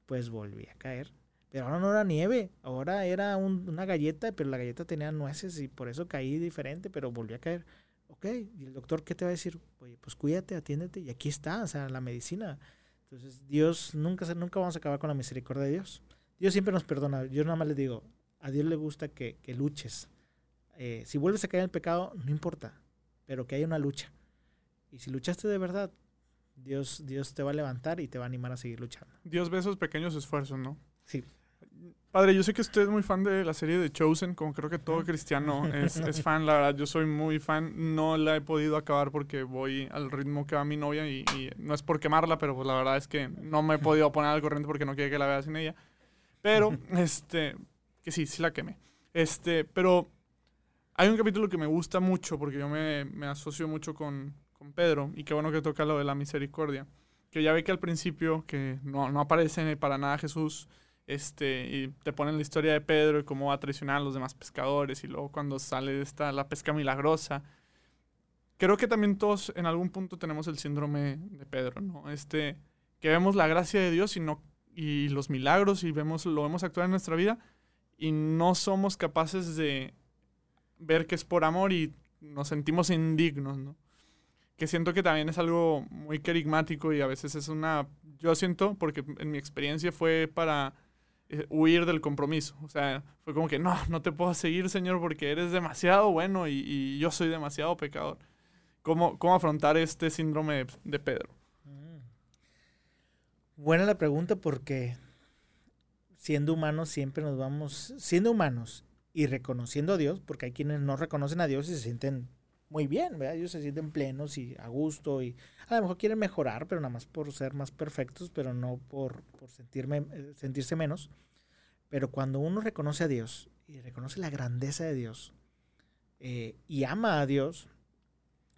Pues volví a caer. Pero ahora no era nieve, ahora era una galleta, pero la galleta tenía nueces y por eso caí diferente, pero volví a caer. Ok, ¿y el doctor qué te va a decir? Oye, pues cuídate, atiéndete y aquí está, o sea, la medicina. Entonces, Dios, nunca, nunca vamos a acabar con la misericordia de Dios. Dios siempre nos perdona. Yo nada más le digo, a Dios le gusta que, que luches. Eh, si vuelves a caer en el pecado, no importa, pero que haya una lucha. Y si luchaste de verdad, Dios, Dios te va a levantar y te va a animar a seguir luchando. Dios ve esos pequeños esfuerzos, ¿no? Sí. Padre, yo sé que usted es muy fan de la serie de Chosen, como creo que todo cristiano es, *laughs* es, fan, la verdad, yo soy muy fan, no la he podido acabar porque voy al ritmo que va mi novia y, no es por quemarla, pero pues la verdad es que no me he podido *laughs* poner al corriente porque no quiere que la vea sin ella. Pero, *laughs* este, que sí, sí la quemé. Este, pero hay un capítulo que me gusta mucho porque yo me, me asocio mucho con, con Pedro y qué bueno que toca lo de la misericordia. Que ya ve que al principio, que no, no aparece para nada Jesús, este, y te ponen la historia de Pedro y cómo va a traicionar a los demás pescadores y luego cuando sale esta, la pesca milagrosa. Creo que también todos en algún punto tenemos el síndrome de Pedro, ¿no? Este, que vemos la gracia de Dios y, no, y los milagros y vemos, lo vemos actuar en nuestra vida y no somos capaces de ver que es por amor y nos sentimos indignos, ¿no? Que siento que también es algo muy carismático y a veces es una... Yo siento, porque en mi experiencia fue para huir del compromiso. O sea, fue como que no, no te puedo seguir, Señor, porque eres demasiado bueno y, yo soy demasiado pecador. ¿Cómo, ¿Cómo, afrontar este síndrome de, Pedro? Mm. Buena la pregunta porque siendo humanos siempre nos vamos, siendo humanos y reconociendo a Dios, porque hay quienes no reconocen a Dios y se sienten muy bien, ¿verdad? Ellos se sienten plenos y a gusto y a lo mejor quieren mejorar, pero nada más por ser más perfectos, pero no por, por sentirme, eh, sentirse menos. Pero cuando uno reconoce a Dios y reconoce la grandeza de Dios eh, y ama a Dios,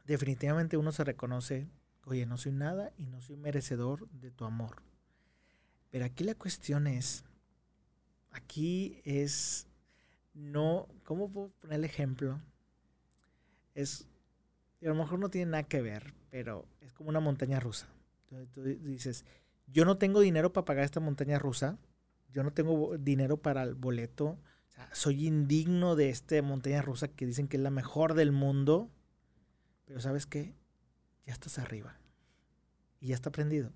definitivamente uno se reconoce, oye, no soy nada y no soy merecedor de tu amor. Pero aquí la cuestión es, aquí es, no, ¿cómo puedo poner el ejemplo? Es, a lo mejor no tiene nada que ver, pero es como una montaña rusa. Entonces tú dices, yo no tengo dinero para pagar esta montaña rusa, yo no tengo dinero para el boleto, soy indigno de esta montaña rusa que dicen que es la mejor del mundo, pero ¿sabes qué? Ya estás arriba y ya está prendido.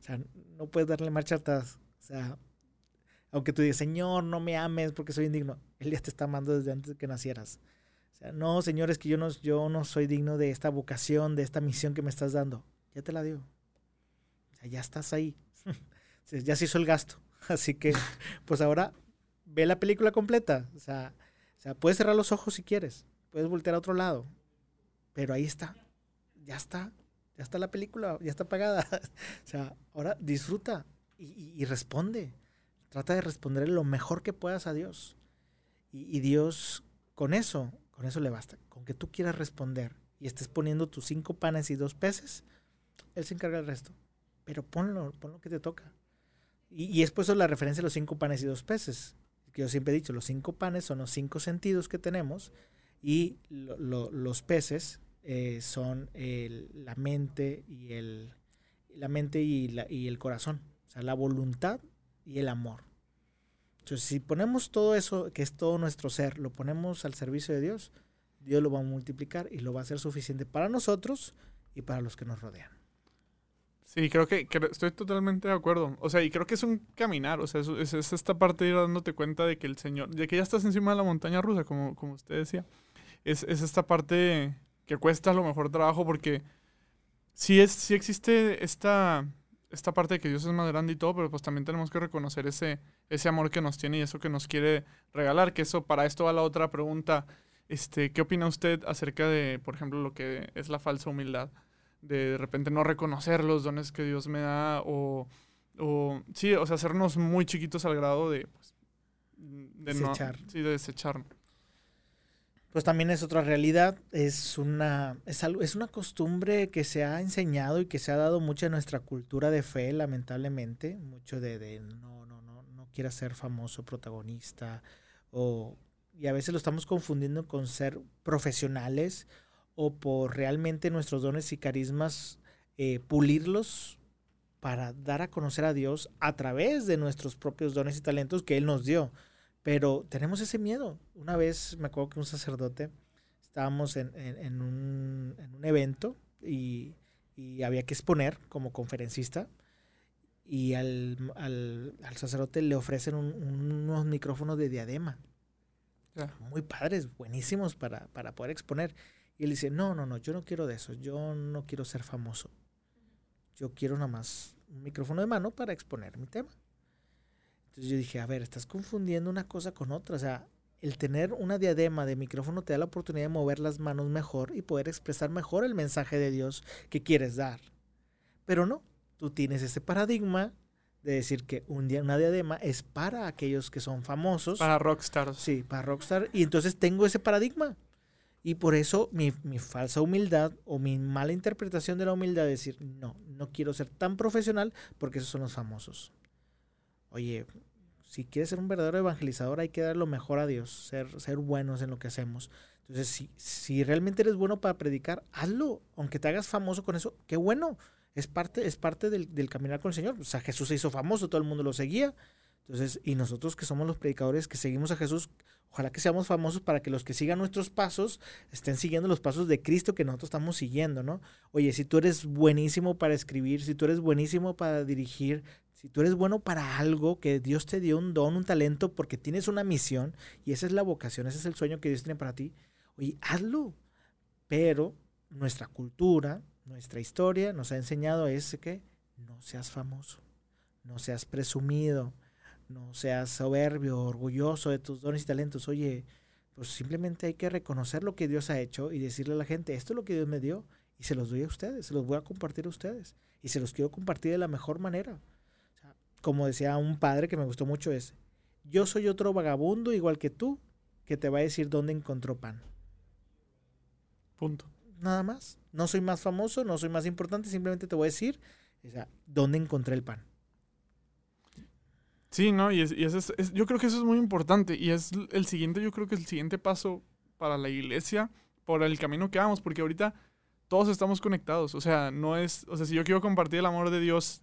O sea, no puedes darle marcha atrás. O sea, aunque tú digas, Señor, no me ames porque soy indigno, Él ya te está amando desde antes de que nacieras. No, señores, que yo no, yo no soy digno de esta vocación, de esta misión que me estás dando. Ya te la dio. Ya estás ahí. *laughs* ya se hizo el gasto. *laughs* Así que, pues ahora ve la película completa. O sea, o sea, puedes cerrar los ojos si quieres. Puedes voltear a otro lado. Pero ahí está. Ya está. Ya está la película. Ya está pagada. *laughs* o sea, ahora disfruta y, y, responde. Trata de responder lo mejor que puedas a Dios. Y, y Dios, con eso, con eso le basta. Con que tú quieras responder y estés poniendo tus cinco panes y dos peces, Él se encarga del resto. Pero ponlo, ponlo que te toca. Y, es por eso la referencia a los cinco panes y dos peces. Que yo siempre he dicho, los cinco panes son los cinco sentidos que tenemos y los peces eh, son la mente y el, la mente y, la, y el corazón. O sea, la voluntad y el amor. Entonces, si ponemos todo eso, que es todo nuestro ser, lo ponemos al servicio de Dios, Dios lo va a multiplicar y lo va a hacer suficiente para nosotros y para los que nos rodean. Sí, creo que, estoy totalmente de acuerdo. O sea, y creo que es un caminar. O sea, es, es, esta parte de ir dándote cuenta de que el Señor, de que ya estás encima de la montaña rusa, como, como usted decía. Es, es esta parte que cuesta a lo mejor trabajo porque sí, es, sí existe esta, esta parte de que Dios es más grande y todo, pero pues también tenemos que reconocer ese, ese amor que nos tiene y eso que nos quiere regalar. Que eso, para esto va la otra pregunta. Este, ¿Qué opina usted acerca de, por ejemplo, lo que es la falsa humildad? De, de repente no reconocer los dones que Dios me da o, o sí, o sea, hacernos muy chiquitos al grado de, pues, de desechar. sí, de desechar pues también es otra realidad, es una, es, algo, es una costumbre que se ha enseñado y que se ha dado mucho en nuestra cultura de fe, lamentablemente, mucho de, de no, no, no, no quieras ser famoso, protagonista, o, y a veces lo estamos confundiendo con ser profesionales o por realmente nuestros dones y carismas eh, pulirlos para dar a conocer a Dios a través de nuestros propios dones y talentos que Él nos dio. Pero tenemos ese miedo. Una vez me acuerdo que un sacerdote, estábamos en, un, evento y, había que exponer como conferencista y al, sacerdote le ofrecen unos micrófonos de diadema. Muy padres, buenísimos para, para poder exponer. Y él dice, no, no, no, yo no quiero de eso, yo no quiero ser famoso. Yo quiero nada más un micrófono de mano para exponer mi tema. Entonces yo dije, a ver, estás confundiendo una cosa con otra. O sea, el tener una diadema de micrófono te da la oportunidad de mover las manos mejor y poder expresar mejor el mensaje de Dios que quieres dar. Pero no, tú tienes ese paradigma de decir que un día una diadema es para aquellos que son famosos. Para rockstars. Sí, para rockstar. Y entonces tengo ese paradigma. Y por eso mi, mi, falsa humildad o mi mala interpretación de la humildad es decir, no, no quiero ser tan profesional porque esos son los famosos. Oye, si quieres ser un verdadero evangelizador hay que dar lo mejor a Dios, ser, ser buenos en lo que hacemos. Entonces, si, si realmente eres bueno para predicar, hazlo, aunque te hagas famoso con eso, qué bueno. Es parte, es parte del, del caminar con el Señor. O sea, Jesús se hizo famoso, todo el mundo lo seguía. Entonces, y nosotros que somos los predicadores que seguimos a Jesús, ojalá que seamos famosos para que los que sigan nuestros pasos estén siguiendo los pasos de Cristo que nosotros estamos siguiendo, ¿no? Oye, si tú eres buenísimo para escribir, si tú eres buenísimo para dirigir, si tú eres bueno para algo, que Dios te dio un don, un talento, porque tienes una misión, y esa es la vocación, ese es el sueño que Dios tiene para ti, oye, hazlo. Pero nuestra cultura, nuestra historia nos ha enseñado ese que no seas famoso, no seas presumido, no seas soberbio, orgulloso de tus dones y talentos. Oye, pues simplemente hay que reconocer lo que Dios ha hecho y decirle a la gente, esto es lo que Dios me dio y se los doy a ustedes, se los voy a compartir a ustedes y se los quiero compartir de la mejor manera como decía un padre que me gustó mucho, es, yo soy otro vagabundo igual que tú, que te va a decir dónde encontró pan. Punto. Nada más. No soy más famoso, no soy más importante, simplemente te voy a decir o sea, dónde encontré el pan. Sí, ¿no? Y, eso es, yo creo que eso es muy importante. Y es el siguiente, yo creo que es el siguiente paso para la iglesia, por el camino que vamos, porque ahorita todos estamos conectados. O sea, no es, o sea, si yo quiero compartir el amor de Dios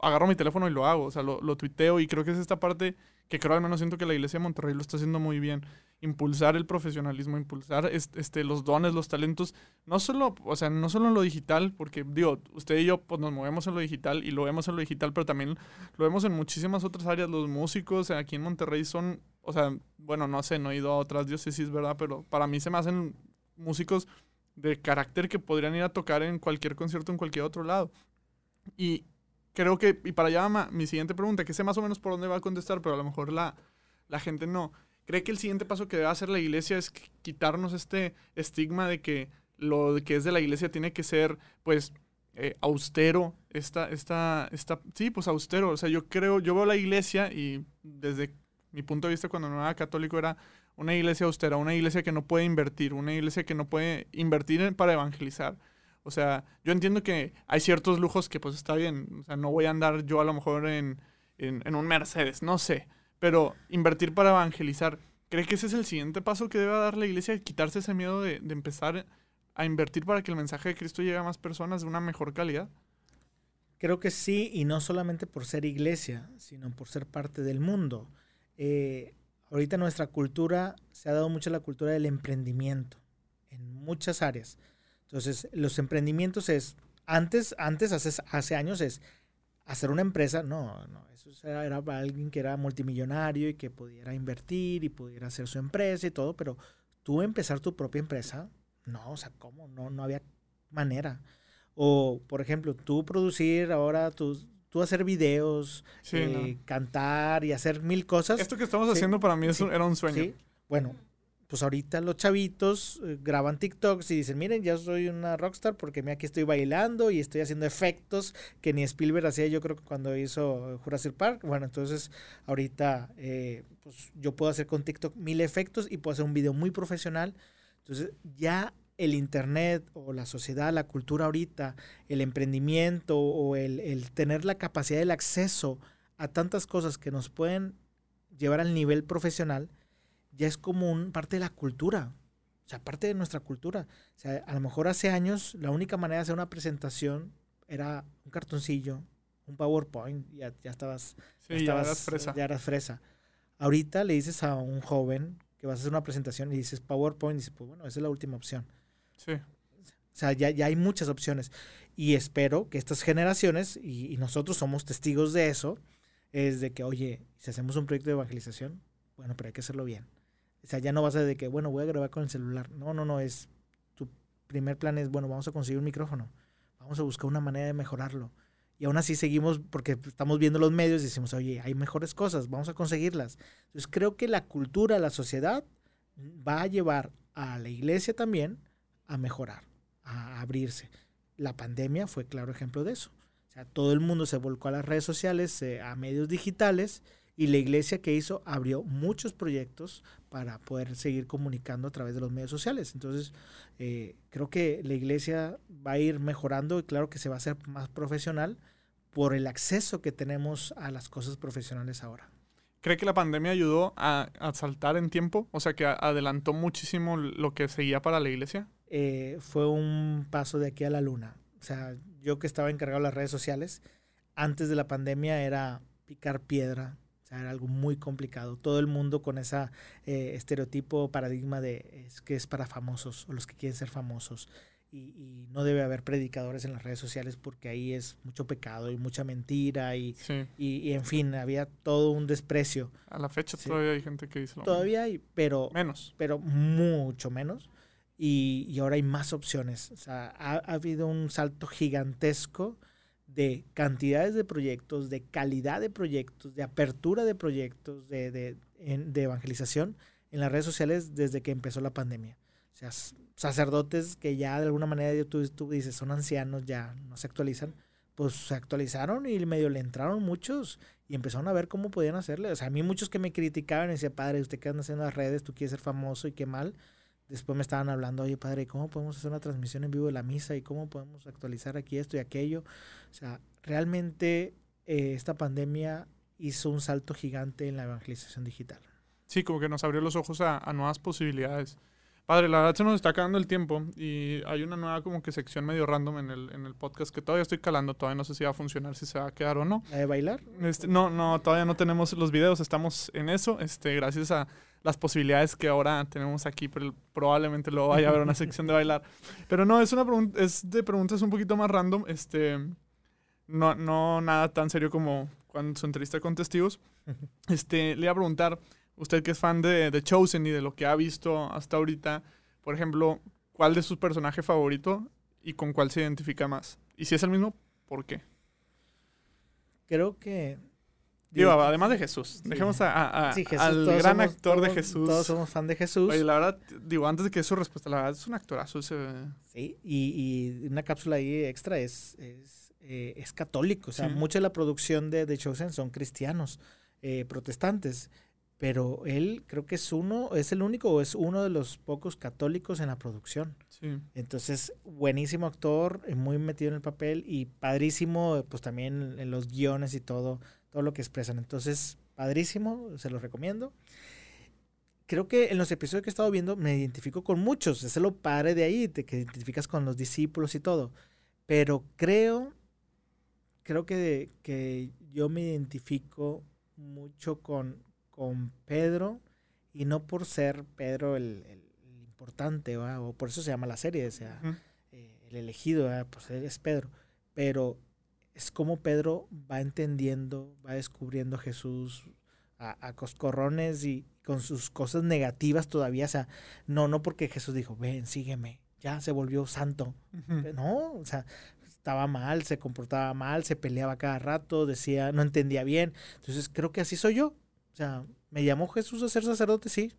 agarro mi teléfono y lo hago, o sea, lo, lo tuiteo y creo que es esta parte que creo al menos siento que la iglesia de Monterrey lo está haciendo muy bien. Impulsar el profesionalismo, impulsar este, los dones, los talentos, no solo, o sea, no solo en lo digital, porque digo, usted y yo pues, nos movemos en lo digital y lo vemos en lo digital, pero también lo vemos en muchísimas otras áreas. Los músicos aquí en Monterrey son, o sea, bueno, no sé, no he ido a otras diócesis, ¿verdad? Pero para mí se me hacen músicos de carácter que podrían ir a tocar en cualquier concierto en cualquier otro lado. Y, creo que, y para allá mi siguiente pregunta, que sé más o menos por dónde va a contestar, pero a lo mejor la, la gente no. ¿Cree que el siguiente paso que debe hacer la iglesia es quitarnos este estigma de que lo que es de la iglesia tiene que ser, pues, eh, austero, esta, esta, esta, sí, pues austero. O sea, yo creo, yo veo la iglesia y desde mi punto de vista cuando no era católico era una iglesia austera, una iglesia que no puede invertir, una iglesia que no puede invertir para evangelizar. O sea, yo entiendo que hay ciertos lujos que pues está bien. O sea, no voy a andar yo a lo mejor en, un Mercedes, no sé. Pero invertir para evangelizar, ¿cree que ese es el siguiente paso que debe dar la iglesia? Quitarse ese miedo de, empezar a invertir para que el mensaje de Cristo llegue a más personas de una mejor calidad. Creo que sí, y no solamente por ser iglesia, sino por ser parte del mundo. Eh, ahorita nuestra cultura se ha dado mucho la cultura del emprendimiento en muchas áreas. Entonces, los emprendimientos es, antes, antes hace, hace años es hacer una empresa, no, no, eso era para alguien que era multimillonario y que pudiera invertir y pudiera hacer su empresa y todo, pero tú empezar tu propia empresa, no, o sea, ¿cómo? No, no había manera. O, por ejemplo, tú producir ahora tus, tú hacer videos, eh, cantar y hacer mil cosas. Esto que estamos haciendo para mí era un sueño. Bueno, pues ahorita los chavitos eh, graban TikToks y dicen, miren, ya soy una rockstar porque mira, aquí estoy bailando y estoy haciendo efectos que ni Spielberg hacía yo creo que cuando hizo Jurassic Park. Bueno, entonces ahorita eh, pues yo puedo hacer con TikTok mil efectos y puedo hacer un video muy profesional. Entonces ya el Internet o la sociedad, la cultura ahorita, el emprendimiento o el, el tener la capacidad del acceso a tantas cosas que nos pueden llevar al nivel profesional, ya es como un, parte de la cultura. O sea, parte de nuestra cultura. O sea, a lo mejor hace años la única manera de hacer una presentación era un cartoncillo, un PowerPoint, ya, ya estabas, ya, eras fresa. ya eras fresa. Ahorita le dices a un joven que vas a hacer una presentación y dices PowerPoint, y dices, pues bueno, esa es la última opción. Sí. O sea, ya, ya hay muchas opciones. Y espero que estas generaciones, y, y nosotros somos testigos de eso, es de que, oye, si hacemos un proyecto de evangelización, bueno, pero hay que hacerlo bien. O sea, ya no vas a de que, bueno, voy a grabar con el celular. No, no, no, es tu primer plan es, bueno, vamos a conseguir un micrófono. Vamos a buscar una manera de mejorarlo. Y aún así seguimos porque estamos viendo los medios y decimos, oye, hay mejores cosas, vamos a conseguirlas. Entonces creo que la cultura, la sociedad va a llevar a la iglesia también a mejorar, a abrirse. La pandemia fue claro ejemplo de eso. O sea, todo el mundo se volcó a las redes sociales, eh, a medios digitales y la iglesia que hizo abrió muchos proyectos para poder seguir comunicando a través de los medios sociales. Entonces, eh, creo que la iglesia va a ir mejorando y claro que se va a hacer más profesional por el acceso que tenemos a las cosas profesionales ahora. ¿Cree que la pandemia ayudó a, saltar en tiempo? O sea, que adelantó muchísimo lo que seguía para la iglesia. Eh, fue un paso de aquí a la luna. O sea, yo que estaba encargado de las redes sociales, antes de la pandemia era picar piedra, o sea, era algo muy complicado. Todo el mundo con ese eh, estereotipo, paradigma de es que es para famosos o los que quieren ser famosos. Y, no debe haber predicadores en las redes sociales porque ahí es mucho pecado y mucha mentira y, y, en fin, había todo un desprecio. A la fecha todavía hay gente que dice lo Todavía hay, pero... Menos. Pero mucho menos. Y, y ahora hay más opciones. O sea, ha, ha habido un salto gigantesco de cantidades de proyectos, de calidad de proyectos, de apertura de proyectos, de, de, de evangelización en las redes sociales desde que empezó la pandemia. O sea, sacerdotes que ya de alguna manera tú, tú dices son ancianos, ya no se actualizan, pues se actualizaron y medio le entraron muchos y empezaron a ver cómo podían hacerle. O sea, a mí muchos que me criticaban y decían, padre, usted qué anda haciendo las redes, tú quieres ser famoso y qué mal. Después me estaban hablando, oye padre, ¿cómo podemos hacer una transmisión en vivo de la misa y cómo podemos actualizar aquí esto y aquello? O sea, realmente eh, esta pandemia hizo un salto gigante en la evangelización digital. Sí, como que nos abrió los ojos a, nuevas posibilidades. Padre, la verdad se nos está acabando el tiempo y hay una nueva como que sección medio random en el, en el podcast que todavía estoy calando, todavía no sé si va a funcionar, si se va a quedar o no. ¿La de bailar? Este, no, no, todavía no tenemos los videos, estamos en eso, este, gracias a las posibilidades que ahora tenemos aquí, pero probablemente luego vaya a haber una *laughs* sección de bailar. Pero no, es una pregunta, es de preguntas un poquito más random, este, no, no nada tan serio como cuando su entrevista con testigos. Este, le iba a preguntar, usted que es fan de, de Chosen y de lo que ha visto hasta ahorita, por ejemplo, ¿cuál de sus personajes favorito y con cuál se identifica más? Y si es el mismo, ¿por qué? Creo que Digo, además de Jesús. Dejemos a, al gran actor de Jesús. Todos somos fan de Jesús. Oye, la verdad, digo, antes de que su respuesta, la verdad es un actorazo ese. Sí, y, y una cápsula ahí extra es, es, eh, católico. O sea, mucha de la producción de, de Chosen son cristianos, eh, protestantes. Pero él creo que es uno, es el único o es uno de los pocos católicos en la producción. Sí. Entonces, buenísimo actor, eh, muy metido en el papel y padrísimo, pues también en los guiones y todo todo lo que expresan. Entonces, padrísimo, se los recomiendo. Creo que en los episodios que he estado viendo me identifico con muchos. Es lo padre de ahí, te que identificas con los discípulos y todo. Pero creo creo que, que yo me identifico mucho con, con Pedro y no por ser Pedro el, el, importante, ¿va? o por eso se llama la serie, o sea, eh, el elegido, pues él es Pedro, pero es como Pedro va entendiendo, va descubriendo a Jesús a, a, coscorrones y con sus cosas negativas todavía, o sea, no, no porque Jesús dijo, ven, sígueme, ya se volvió santo, no, o sea, estaba mal, se comportaba mal, se peleaba cada rato, decía, no entendía bien, entonces creo que así soy yo, o sea, me llamó Jesús a ser sacerdote, sí.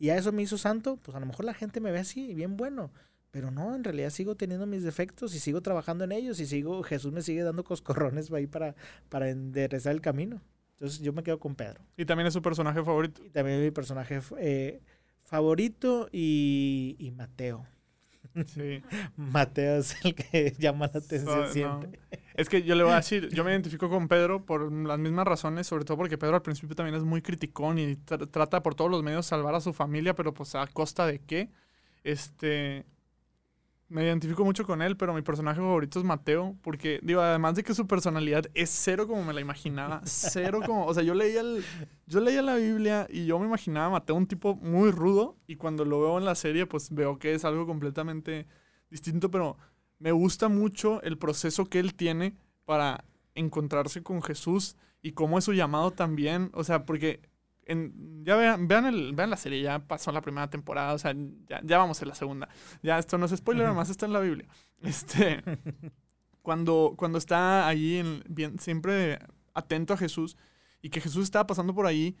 Y a eso me hizo santo, pues a lo mejor la gente me ve así, bien bueno. Pero no, en realidad sigo teniendo mis defectos y sigo trabajando en ellos y sigo, Jesús me sigue dando coscorrones ahí para, para enderezar el camino. Entonces yo me quedo con Pedro. ¿Y también es su personaje favorito? Y también es mi personaje eh, favorito y, y Mateo. Sí. *laughs* Mateo es el que *laughs* llama la atención siempre. Es que yo le voy a decir, yo me identifico con Pedro por las mismas razones, sobre todo porque Pedro al principio también es muy criticón y trata por todos los medios salvar a su familia, pero pues a costa de qué. Este, me identifico mucho con él, pero mi personaje favorito es Mateo, porque, digo, además de que su personalidad es cero como me la imaginaba, cero como, o sea, yo leía, el, yo leía la Biblia y yo me imaginaba a Mateo un tipo muy rudo, y cuando lo veo en la serie, pues veo que es algo completamente distinto, pero me gusta mucho el proceso que él tiene para encontrarse con Jesús y cómo es su llamado también, o sea, porque ya vean, vean, el, vean la serie, ya pasó la primera temporada, o sea, ya, ya vamos en la segunda. Ya esto no es spoiler, además está en la Biblia. Este, *laughs* cuando, cuando está ahí en, bien, siempre atento a Jesús y que Jesús estaba pasando por ahí,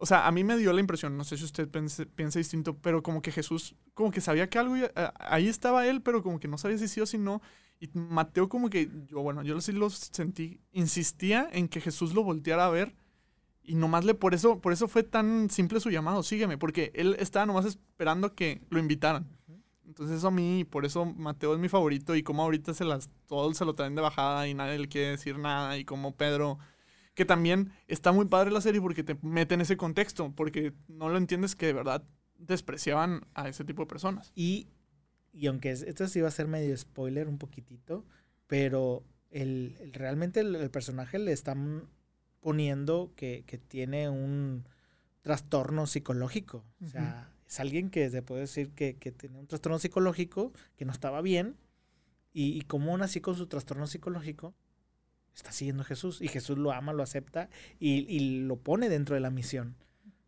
o sea, a mí me dio la impresión, no sé si usted piensa distinto, pero como que Jesús, como que sabía que algo, ahí estaba él, pero como que no sabía si sí o si no. Y Mateo como que, yo, bueno, yo sí lo sentí, insistía en que Jesús lo volteara a ver y nomás le, por eso, por eso fue tan simple su llamado, sígueme, porque él estaba nomás esperando que lo invitaran. Entonces eso a mí, por eso Mateo es mi favorito y como ahorita se las, todos se lo traen de bajada y nadie le quiere decir nada y como Pedro, que también está muy padre la serie porque te mete en ese contexto, porque no lo entiendes que de verdad despreciaban a ese tipo de personas. Y, y aunque esto sí va a ser medio spoiler un poquitito, pero el, realmente el, el personaje le están poniendo que, que tiene un trastorno psicológico. O sea, es alguien que se puede decir que, que tiene un trastorno psicológico, que no estaba bien, y, y como aún así con su trastorno psicológico, está siguiendo a Jesús, y Jesús lo ama, lo acepta, y, y lo pone dentro de la misión.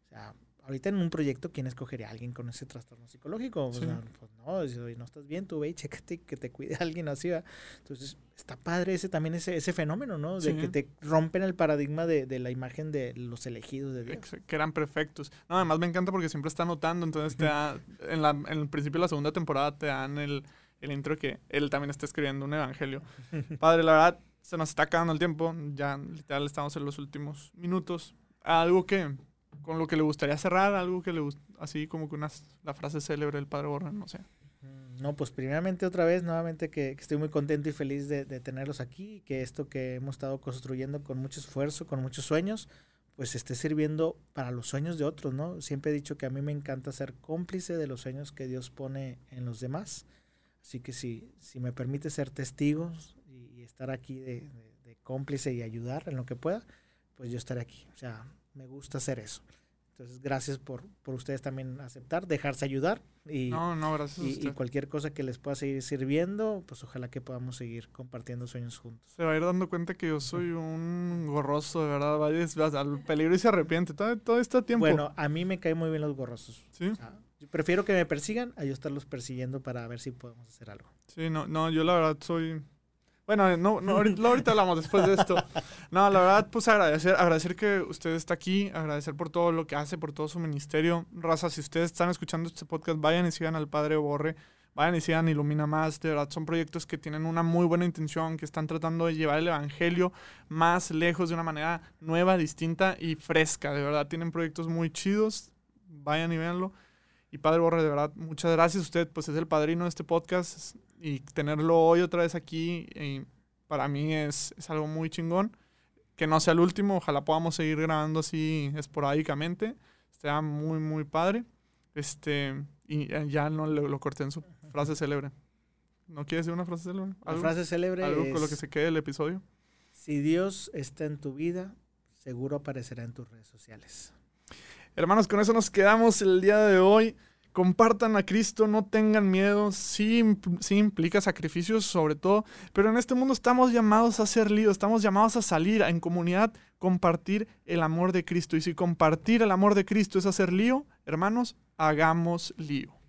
O sea, ahorita en un proyecto, ¿quién escogería a alguien con ese trastorno psicológico? pues no, si no estás bien, tú ve y chécate que te cuide *laughs* alguien así. Entonces, está padre ese también ese, ese fenómeno, ¿no? De que te rompen el paradigma de, de, la imagen de los elegidos de Dios. Que eran perfectos. No, además me encanta porque siempre está notando, entonces te da, en, la, en el principio de la segunda temporada te dan el, el intro que él también está escribiendo un evangelio. *laughs* Padre, la verdad, se nos está acabando el tiempo, ya literal estamos en los últimos minutos. Algo que con lo que le gustaría cerrar, algo que le así como que una, la frase célebre del padre Borra, no sé. Mm, no, pues primeramente otra vez, nuevamente que, estoy muy contento y feliz de, tenerlos aquí, que esto que hemos estado construyendo con mucho esfuerzo, con muchos sueños, pues esté sirviendo para los sueños de otros, ¿no? Siempre he dicho que a mí me encanta ser cómplice de los sueños que Dios pone en los demás. Así que si, si me permite ser testigos y, y estar aquí de, de cómplice y ayudar en lo que pueda, pues yo estaré aquí. O sea, me gusta hacer eso. Entonces, gracias por, por ustedes también aceptar, dejarse ayudar y, no, no, gracias y, y, cualquier cosa que les pueda seguir sirviendo, pues ojalá que podamos seguir compartiendo sueños juntos. Se va a ir dando cuenta que yo soy un gorroso, de verdad, vaya al peligro y se arrepiente todo, todo este tiempo. Bueno, a mí me caen muy bien los gorrosos. ¿Sí? O sea, yo prefiero que me persigan a yo estarlos persiguiendo para ver si podemos hacer algo. Sí, no, no, yo la verdad soy bueno, no, no ahorita, ahorita, hablamos después de esto. *laughs* No, la verdad, pues agradecer, agradecer que usted está aquí, agradecer por todo lo que hace, por todo su ministerio. Raza, si ustedes están escuchando este podcast, vayan y sigan al Padre Borre, vayan y sigan Ilumina Más. De verdad, son proyectos que tienen una muy buena intención, que están tratando de llevar el Evangelio más lejos de una manera nueva, distinta y fresca. De verdad, tienen proyectos muy chidos. Vayan y véanlo. Y Padre Borre, de verdad, muchas gracias. Usted, pues, es el padrino de este podcast y tenerlo hoy otra vez aquí eh, para mí es, es, algo muy chingón. Que no sea el último, ojalá podamos seguir grabando así esporádicamente. Está muy, muy padre. Este, y ya no lo, lo corté en su frase célebre. ¿No quiere decir una frase célebre? ¿Algo, La frase célebre ¿Algo es... con lo que se quede el episodio? Si Dios está en tu vida, seguro aparecerá en tus redes sociales. Hermanos, con eso nos quedamos el día de hoy. Compartan a Cristo, no tengan miedo, sí, sí, implica sacrificios sobre todo, pero en este mundo estamos llamados a ser líos, estamos llamados a salir en comunidad, compartir el amor de Cristo. Y si compartir el amor de Cristo es hacer lío, hermanos, hagamos lío.